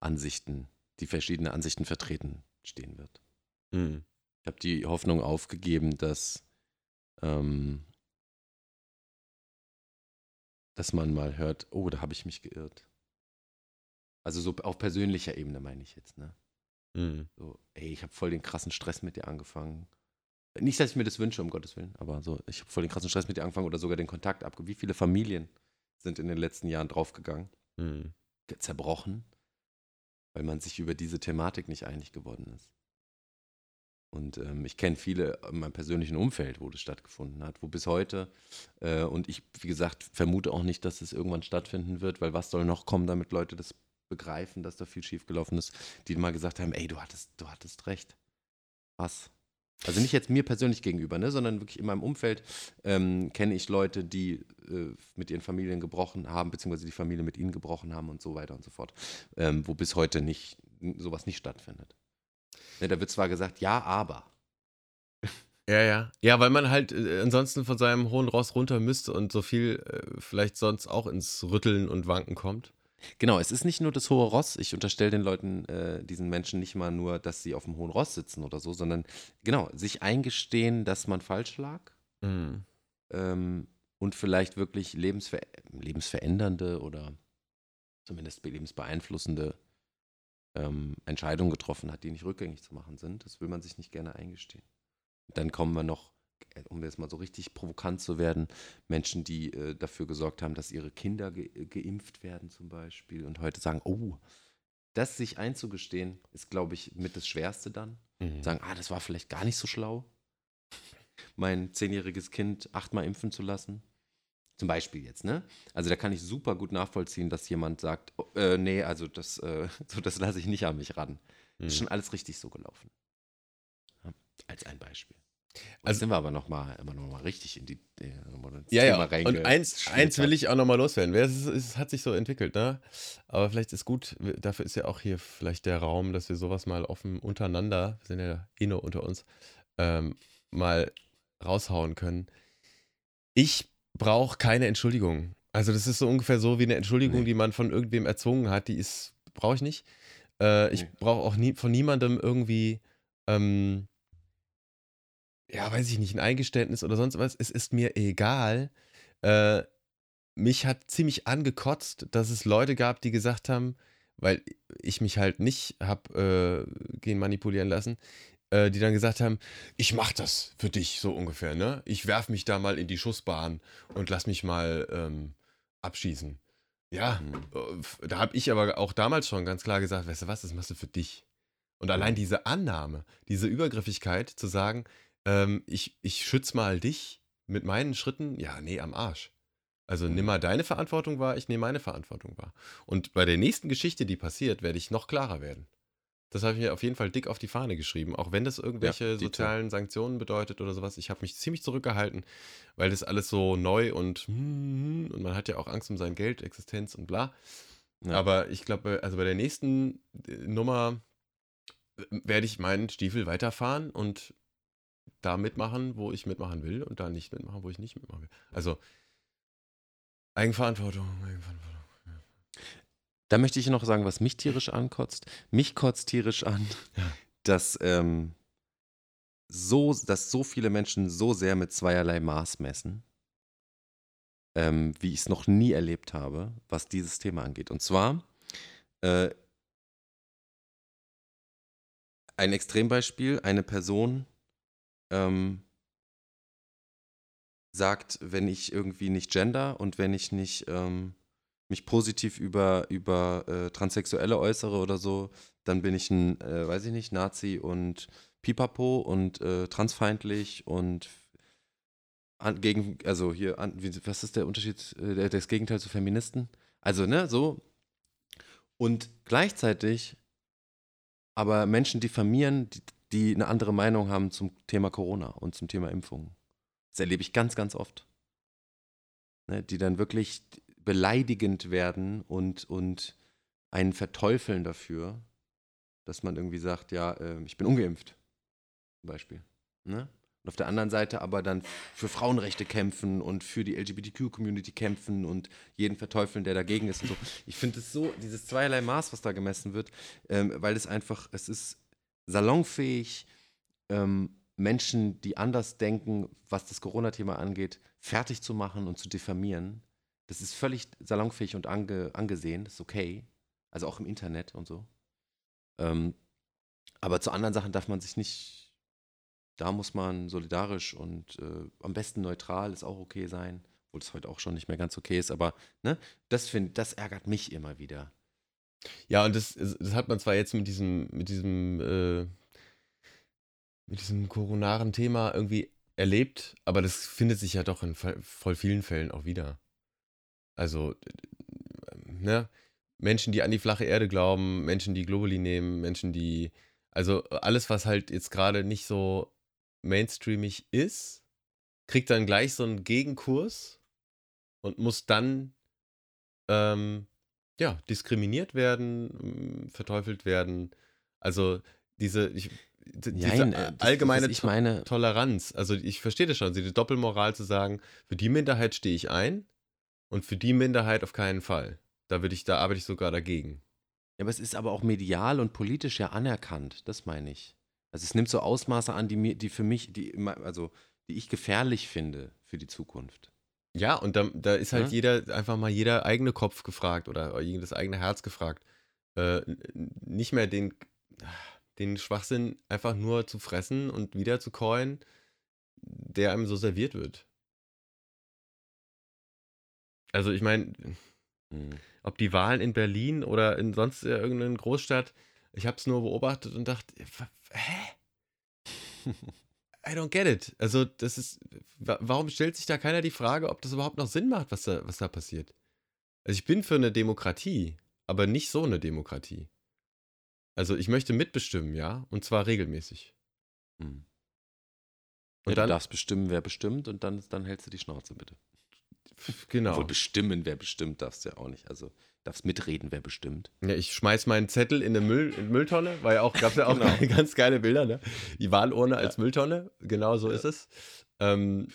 Ansichten, die verschiedene Ansichten vertreten, stehen wird. mh, Ich habe die Hoffnung aufgegeben, dass, ähm, dass man mal hört, oh, da habe ich mich geirrt. Also so auf persönlicher Ebene meine ich jetzt, ne? mh. So, ey, ich habe voll den krassen Stress mit dir angefangen. Nicht, dass ich mir das wünsche, um Gottes Willen, aber so, ich habe voll den krassen Stress mit dir angefangen oder sogar den Kontakt abgegeben. Wie viele Familien sind in den letzten Jahren draufgegangen, mh. Zerbrochen, weil man sich über diese Thematik nicht einig geworden ist. Und ähm, ich kenne viele in meinem persönlichen Umfeld, wo das stattgefunden hat, wo bis heute, äh, und ich, wie gesagt, vermute auch nicht, dass es irgendwann stattfinden wird, weil was soll noch kommen, damit Leute das begreifen, dass da viel schiefgelaufen ist, die mal gesagt haben, ey, du hattest, du hattest recht. Was? Also nicht jetzt mir persönlich gegenüber, ne, sondern wirklich in meinem Umfeld ähm, kenne ich Leute, die äh, mit ihren Familien gebrochen haben, beziehungsweise die Familie mit ihnen gebrochen haben und so weiter und so fort, ähm, wo bis heute nicht sowas nicht stattfindet. Ne, da wird zwar gesagt, ja, aber. Ja, ja. Ja, weil man halt äh, ansonsten von seinem hohen Ross runter müsste und so viel äh, vielleicht sonst auch ins Rütteln und Wanken kommt. Genau, es ist nicht nur das hohe Ross. Ich unterstelle den Leuten, äh, diesen Menschen nicht mal nur, dass sie auf dem hohen Ross sitzen oder so, sondern genau, sich eingestehen, dass man falsch lag Mhm. ähm, und vielleicht wirklich lebensver lebensverändernde oder zumindest lebensbeeinflussende ähm, Entscheidungen getroffen hat, die nicht rückgängig zu machen sind. Das will man sich nicht gerne eingestehen. Dann kommen wir noch, um jetzt mal so richtig provokant zu werden, Menschen, die äh, dafür gesorgt haben, dass ihre Kinder ge geimpft werden zum Beispiel und heute sagen, oh, das sich einzugestehen, ist, glaube ich, mit das Schwerste dann Mhm. sagen, ah, das war vielleicht gar nicht so schlau, mein zehnjähriges Kind achtmal impfen zu lassen. Zum Beispiel jetzt, ne? Also da kann ich super gut nachvollziehen, dass jemand sagt, oh, äh, nee, also das, äh, so, das lasse ich nicht an mich ran. Mhm. Ist schon alles richtig so gelaufen. Ja, als ein Beispiel. Und Also- sind wir aber nochmal immer noch mal richtig in die äh, noch mal Ja, Thema ja. Und eins, eins will ich auch nochmal loswerden. Es, es hat sich so entwickelt, ne? Aber vielleicht ist gut, dafür ist ja auch hier vielleicht der Raum, dass wir sowas mal offen untereinander, wir sind ja eh nur unter uns, ähm, mal raushauen können. Ich brauche keine Entschuldigung. Also das ist so ungefähr so wie eine Entschuldigung, Nee. die man von irgendwem erzwungen hat, die ist, brauche ich nicht. Äh, ich Nee. brauche auch nie, von niemandem irgendwie, ähm, ja, weiß ich nicht, ein Eingeständnis oder sonst was. Es ist mir egal. Äh, mich hat ziemlich angekotzt, dass es Leute gab, die gesagt haben, weil ich mich halt nicht hab äh, gehen manipulieren lassen, äh, die dann gesagt haben, ich mach das für dich so ungefähr, ne? Ich werf mich da mal in die Schussbahn und lass mich mal ähm, abschießen. Ja, Mhm. äh, da habe ich aber auch damals schon ganz klar gesagt, weißt du was, das machst du für dich. Und allein Mhm. diese Annahme, diese Übergriffigkeit zu sagen, ähm, ich, ich schütze mal dich mit meinen Schritten, ja, nee, am Arsch. Also nimm Mhm. mal deine Verantwortung wahr, ich nehme meine Verantwortung wahr. Und bei der nächsten Geschichte, die passiert, werde ich noch klarer werden. Das habe ich mir auf jeden Fall dick auf die Fahne geschrieben, auch wenn das irgendwelche dito. sozialen Sanktionen bedeutet oder sowas. Ich habe mich ziemlich zurückgehalten, weil das alles so neu und und man hat ja auch Angst um sein Geld, Existenz und bla. Ja. Aber ich glaube, also bei der nächsten äh, Nummer äh, werde ich meinen Stiefel weiterfahren und da mitmachen, wo ich mitmachen will und da nicht mitmachen, wo ich nicht mitmachen will. Also Eigenverantwortung, Eigenverantwortung. Da möchte ich noch sagen, was mich tierisch ankotzt. Mich kotzt tierisch an, Ja. dass, ähm, so, dass so viele Menschen so sehr mit zweierlei Maß messen, ähm, wie ich es noch nie erlebt habe, was dieses Thema angeht. Und zwar äh, ein Extrembeispiel, eine Person ähm, sagt, wenn ich irgendwie nicht gender und wenn ich nicht ähm, mich positiv über, über äh, Transsexuelle äußere oder so, dann bin ich ein, äh, weiß ich nicht, Nazi und Pipapo und äh, transfeindlich und an, gegen, also hier, an, wie, was ist der Unterschied, äh, der- das Gegenteil zu Feministen? Also, ne, so. Und gleichzeitig aber Menschen diffamieren, die, die eine andere Meinung haben zum Thema Corona und zum Thema Impfungen. Das erlebe ich ganz, ganz oft. Ne, die dann wirklich beleidigend werden und, und einen verteufeln dafür, dass man irgendwie sagt, ja, äh, ich bin ungeimpft. Zum Beispiel. Ne? Und auf der anderen Seite aber dann für Frauenrechte kämpfen und für die LGBTQ-Community kämpfen und jeden verteufeln, der dagegen ist und so. Ich finde es so, dieses zweierlei Maß, was da gemessen wird, ähm, weil es einfach, es ist salonfähig, ähm, Menschen, die anders denken, was das Corona-Thema angeht, fertig zu machen und zu diffamieren. Das ist völlig salonfähig und ange, angesehen, das ist okay. Also auch im Internet und so. Ähm, aber zu anderen Sachen darf man sich nicht, da muss man solidarisch und äh, am besten neutral, ist auch okay sein, obwohl es heute auch schon nicht mehr ganz okay ist, aber ne, das, find, das ärgert mich immer wieder. Ja, und das, das hat man zwar jetzt mit diesem, mit diesem, äh, mit diesem koronaren Thema irgendwie erlebt, aber das findet sich ja doch in voll vielen Fällen auch wieder. Also, äh, ne, Menschen, die an die flache Erde glauben, Menschen, die Globuli nehmen, Menschen, die, also alles, was halt jetzt gerade nicht so mainstreamig ist, kriegt dann gleich so einen Gegenkurs und muss dann, ähm, ja, diskriminiert werden, m, verteufelt werden. Also diese, ich, diese Nein, äh, das- allgemeine was ich meine, Toleranz. Also ich verstehe das schon, diese Doppelmoral zu sagen, für die Minderheit stehe ich ein und für die Minderheit auf keinen Fall. Da würde ich, da arbeite ich sogar dagegen. Ja, aber es ist aber auch medial und politisch ja anerkannt, das meine ich. Also es nimmt so Ausmaße an, die mir, die für mich, die also die ich gefährlich finde für die Zukunft. Ja, und da, da ist halt Ja. jeder, einfach mal jeder eigene Kopf gefragt oder das eigene Herz gefragt. Äh, nicht mehr den, den Schwachsinn einfach nur zu fressen und wieder zu coin, der einem so serviert wird. Also ich meine, Hm. ob die Wahlen in Berlin oder in sonst irgendeiner Großstadt, ich habe es nur beobachtet und dachte, hä? I don't get it. Also das ist, wa- warum stellt sich da keiner die Frage, ob das überhaupt noch Sinn macht, was da, was da passiert? Also ich bin für eine Demokratie, aber nicht so eine Demokratie. Also ich möchte mitbestimmen, ja, und zwar regelmäßig. Hm. Und ja, dann, du darfst bestimmen, wer bestimmt und dann, dann hältst du die Schnauze bitte. Genau. Obwohl bestimmen, wer bestimmt, darfst du ja auch nicht. Also darfst mitreden, wer bestimmt. Ja, ich schmeiß meinen Zettel in eine Müll, in Mülltonne, weil ja auch, gab ja auch Genau. ganz geile Bilder, ne? Die Wahlurne als Mülltonne, genau so Ja. ist es. Ähm,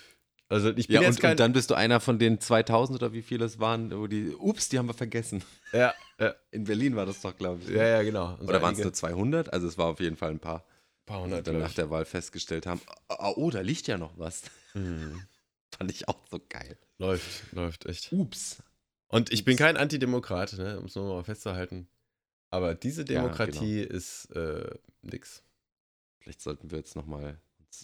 also ich bin Ja, jetzt und, kein. und dann bist du einer von den 2000 oder wie viele es waren, wo die, ups, die haben wir vergessen. ja, ja, In Berlin war das doch, glaube ich. ne? ja, ja, genau. Und Oder waren es nur 200? Also es war auf jeden Fall ein paar, paar die hundert, dann glaub nach der Wahl festgestellt haben, ah, oh, da liegt ja noch was. Hm. Fand ich auch so geil. Läuft, läuft, echt. Ups. Und ich bin Ups. kein Antidemokrat, ne, um es nur mal festzuhalten. Aber diese Ja, Demokratie ist äh, nix. Vielleicht sollten wir jetzt nochmal,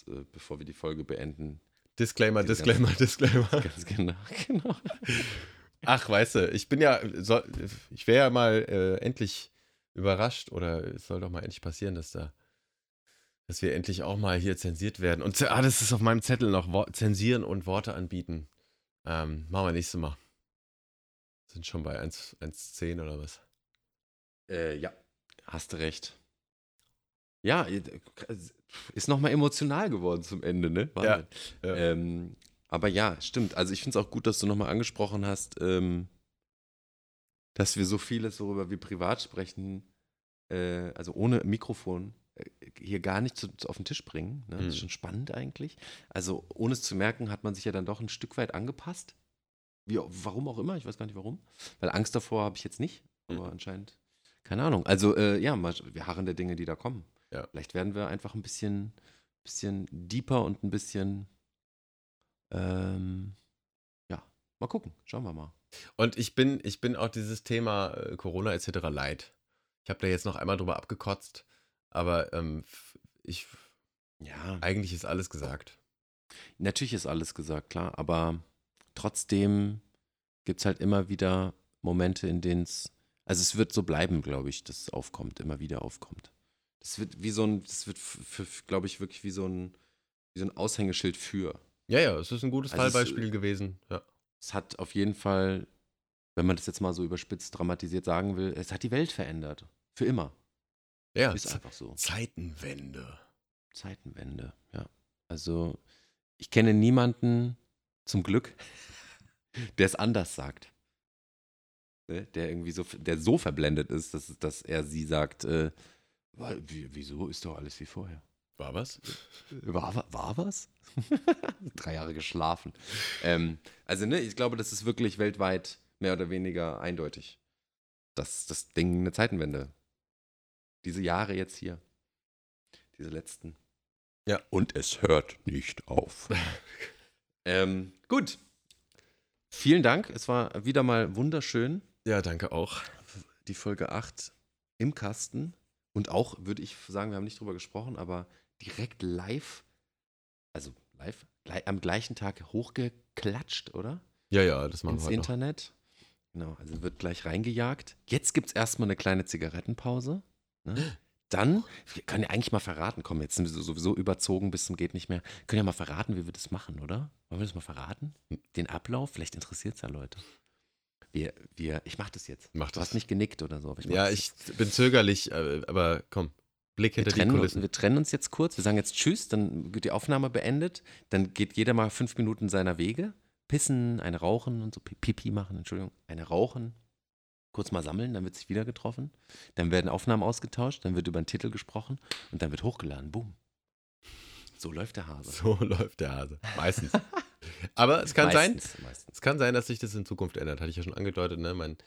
äh, bevor wir die Folge beenden, Disclaimer, Disclaimer, Disclaimer. ganz genau, genau. Ach, weißt du, ich bin ja, soll, ich wäre ja mal äh, endlich überrascht oder es soll doch mal endlich passieren, dass da, dass wir endlich auch mal hier zensiert werden. Und ah, das ist auf meinem Zettel noch, Wo zensieren und Worte anbieten. Ähm, machen wir nächstes Mal. Sind schon bei 1 1,10 oder was? Äh, ja, hast du recht. Ja, ist nochmal emotional geworden zum Ende, ne? Wahnsinn. ja. Ähm, aber ja, stimmt. Also ich finde es auch gut, dass du nochmal angesprochen hast, ähm, dass wir so vieles, worüber wir privat sprechen, äh, also ohne Mikrofon, hier gar nicht zu, zu auf den Tisch bringen. Ne? Das ist Mhm. schon spannend eigentlich. Also ohne es zu merken, hat man sich ja dann doch ein Stück weit angepasst. Wie, warum auch immer, ich weiß gar nicht warum. Weil Angst davor habe ich jetzt nicht, aber anscheinend, keine Ahnung. Also äh, ja, mal, wir harren der Dinge, die da kommen. Ja. Vielleicht werden wir einfach ein bisschen, bisschen deeper und ein bisschen, ähm, ja, mal gucken. Schauen wir mal. Und ich bin, ich bin auch dieses Thema äh, Corona etc. leid. Ich habe da jetzt noch einmal drüber abgekotzt, aber ähm, ich, Ja, eigentlich ist alles gesagt. Natürlich ist alles gesagt, klar, aber trotzdem gibt es halt immer wieder Momente, in denen es, also es wird so bleiben, glaube ich, dass es aufkommt, immer wieder aufkommt. Das wird wie so ein, das wird, glaube ich, wirklich wie so ein, wie so ein Aushängeschild für. Ja, ja, es ist ein gutes Also es- Fallbeispiel gewesen. Ja. Es hat auf jeden Fall, wenn man das jetzt mal so überspitzt dramatisiert sagen will, es hat die Welt verändert. Für immer. Ja, Ist einfach so. Zeitenwende. Zeitenwende, ja. Also, ich kenne niemanden, zum Glück, der es anders sagt. Ne? Der irgendwie so, der so verblendet ist, dass, dass er sie sagt, äh, "Wa- wie, wieso ist doch alles wie vorher? War was? War, wa- war was? Drei Jahre geschlafen. Ähm, also, ne, ich glaube, das ist wirklich weltweit mehr oder weniger eindeutig. dass das Ding eine Zeitenwende. Diese Jahre jetzt hier. Diese letzten. Ja. Und es hört nicht auf. ähm, gut. Vielen Dank. Es war wieder mal wunderschön. Ja, danke auch. Die Folge 8 im Kasten. Und auch, würde ich sagen, wir haben nicht drüber gesprochen, aber direkt live, also live, am gleichen Tag hochgeklatscht, oder? Ja, ja, das machen Ins wir noch. Internet. Genau, also wird gleich reingejagt. Jetzt gibt es erstmal eine kleine Zigarettenpause. Ne? Dann, wir können ja eigentlich mal verraten, komm, jetzt sind wir sowieso überzogen bis zum geht nicht mehr. Können ja mal verraten, wie wir das machen, oder? Wollen wir das mal verraten? Den Ablauf? Vielleicht interessiert es ja Leute. Wir, wir, ich mach das jetzt. Mach Du das. hast nicht genickt oder so. Ich Ja, ich bin zögerlich, äh, aber komm, Blick Wir hinter die trennen, Kulissen. wir trennen uns jetzt kurz. Wir sagen jetzt Tschüss, dann wird die Aufnahme beendet. Dann geht jeder mal fünf Minuten seiner Wege. Pissen, eine rauchen und so Pi- Pipi machen, Entschuldigung. Eine rauchen, kurz mal sammeln, dann wird sich wieder getroffen. Dann werden Aufnahmen ausgetauscht, dann wird über einen Titel gesprochen und dann wird hochgeladen. Boom. So läuft der Hase. So läuft der Hase. Meistens. aber es kann sein, meistens, Meistens. es kann sein, dass sich das in Zukunft ändert. Hatte ich ja schon angedeutet, ne? Mein,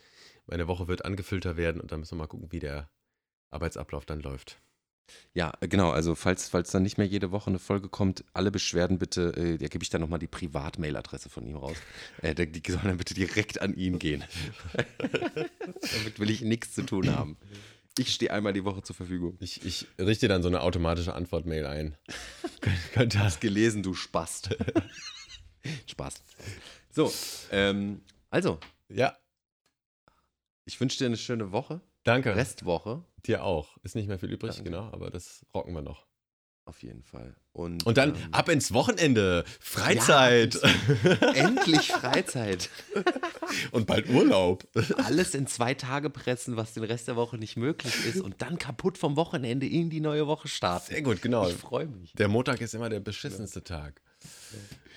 meine Woche wird angefüllter werden und dann müssen wir mal gucken, wie der Arbeitsablauf dann läuft. Ja, äh, genau. Also, falls, falls dann nicht mehr jede Woche eine Folge kommt, alle Beschwerden bitte, äh, da gebe ich dann nochmal die Privat-Mail-Adresse von ihm raus. Äh, die, die sollen dann bitte direkt an ihn gehen. Damit will ich nichts zu tun haben. Ich stehe einmal die Woche zur Verfügung. Ich, ich richte dann so eine automatische Antwortmail ein. Könnt- ihr Hast gelesen, du Spast. Spaß. So, ähm, also, Ja, ich wünsche dir eine schöne Woche. danke. Restwoche Dir auch. Ist nicht mehr viel übrig, Danke. genau, aber das rocken wir noch. auf jeden Fall. Und, Und dann ähm, ab ins Wochenende. Freizeit. endlich Freizeit. und bald Urlaub. alles in zwei Tage pressen, was den Rest der Woche nicht möglich ist und dann kaputt vom Wochenende in die neue Woche starten. Sehr gut, genau. Ich freue mich. Der Montag ist immer der beschissenste Tag.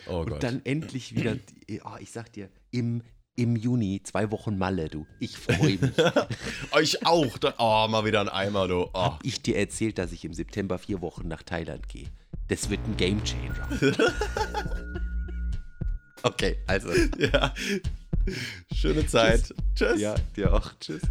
Oh Gott. Und dann endlich wieder, oh, ich sag dir, im, im Juni zwei Wochen Malle, du. Ich freue mich. Euch auch. Da, oh, mal wieder ein Eimer, du. Oh. Hab ich dir erzählt, dass ich im September vier Wochen nach Thailand gehe. Das wird ein Gamechanger. okay, also. Ja. Schöne Zeit. Tschüss. Ja, dir auch. Tschüss.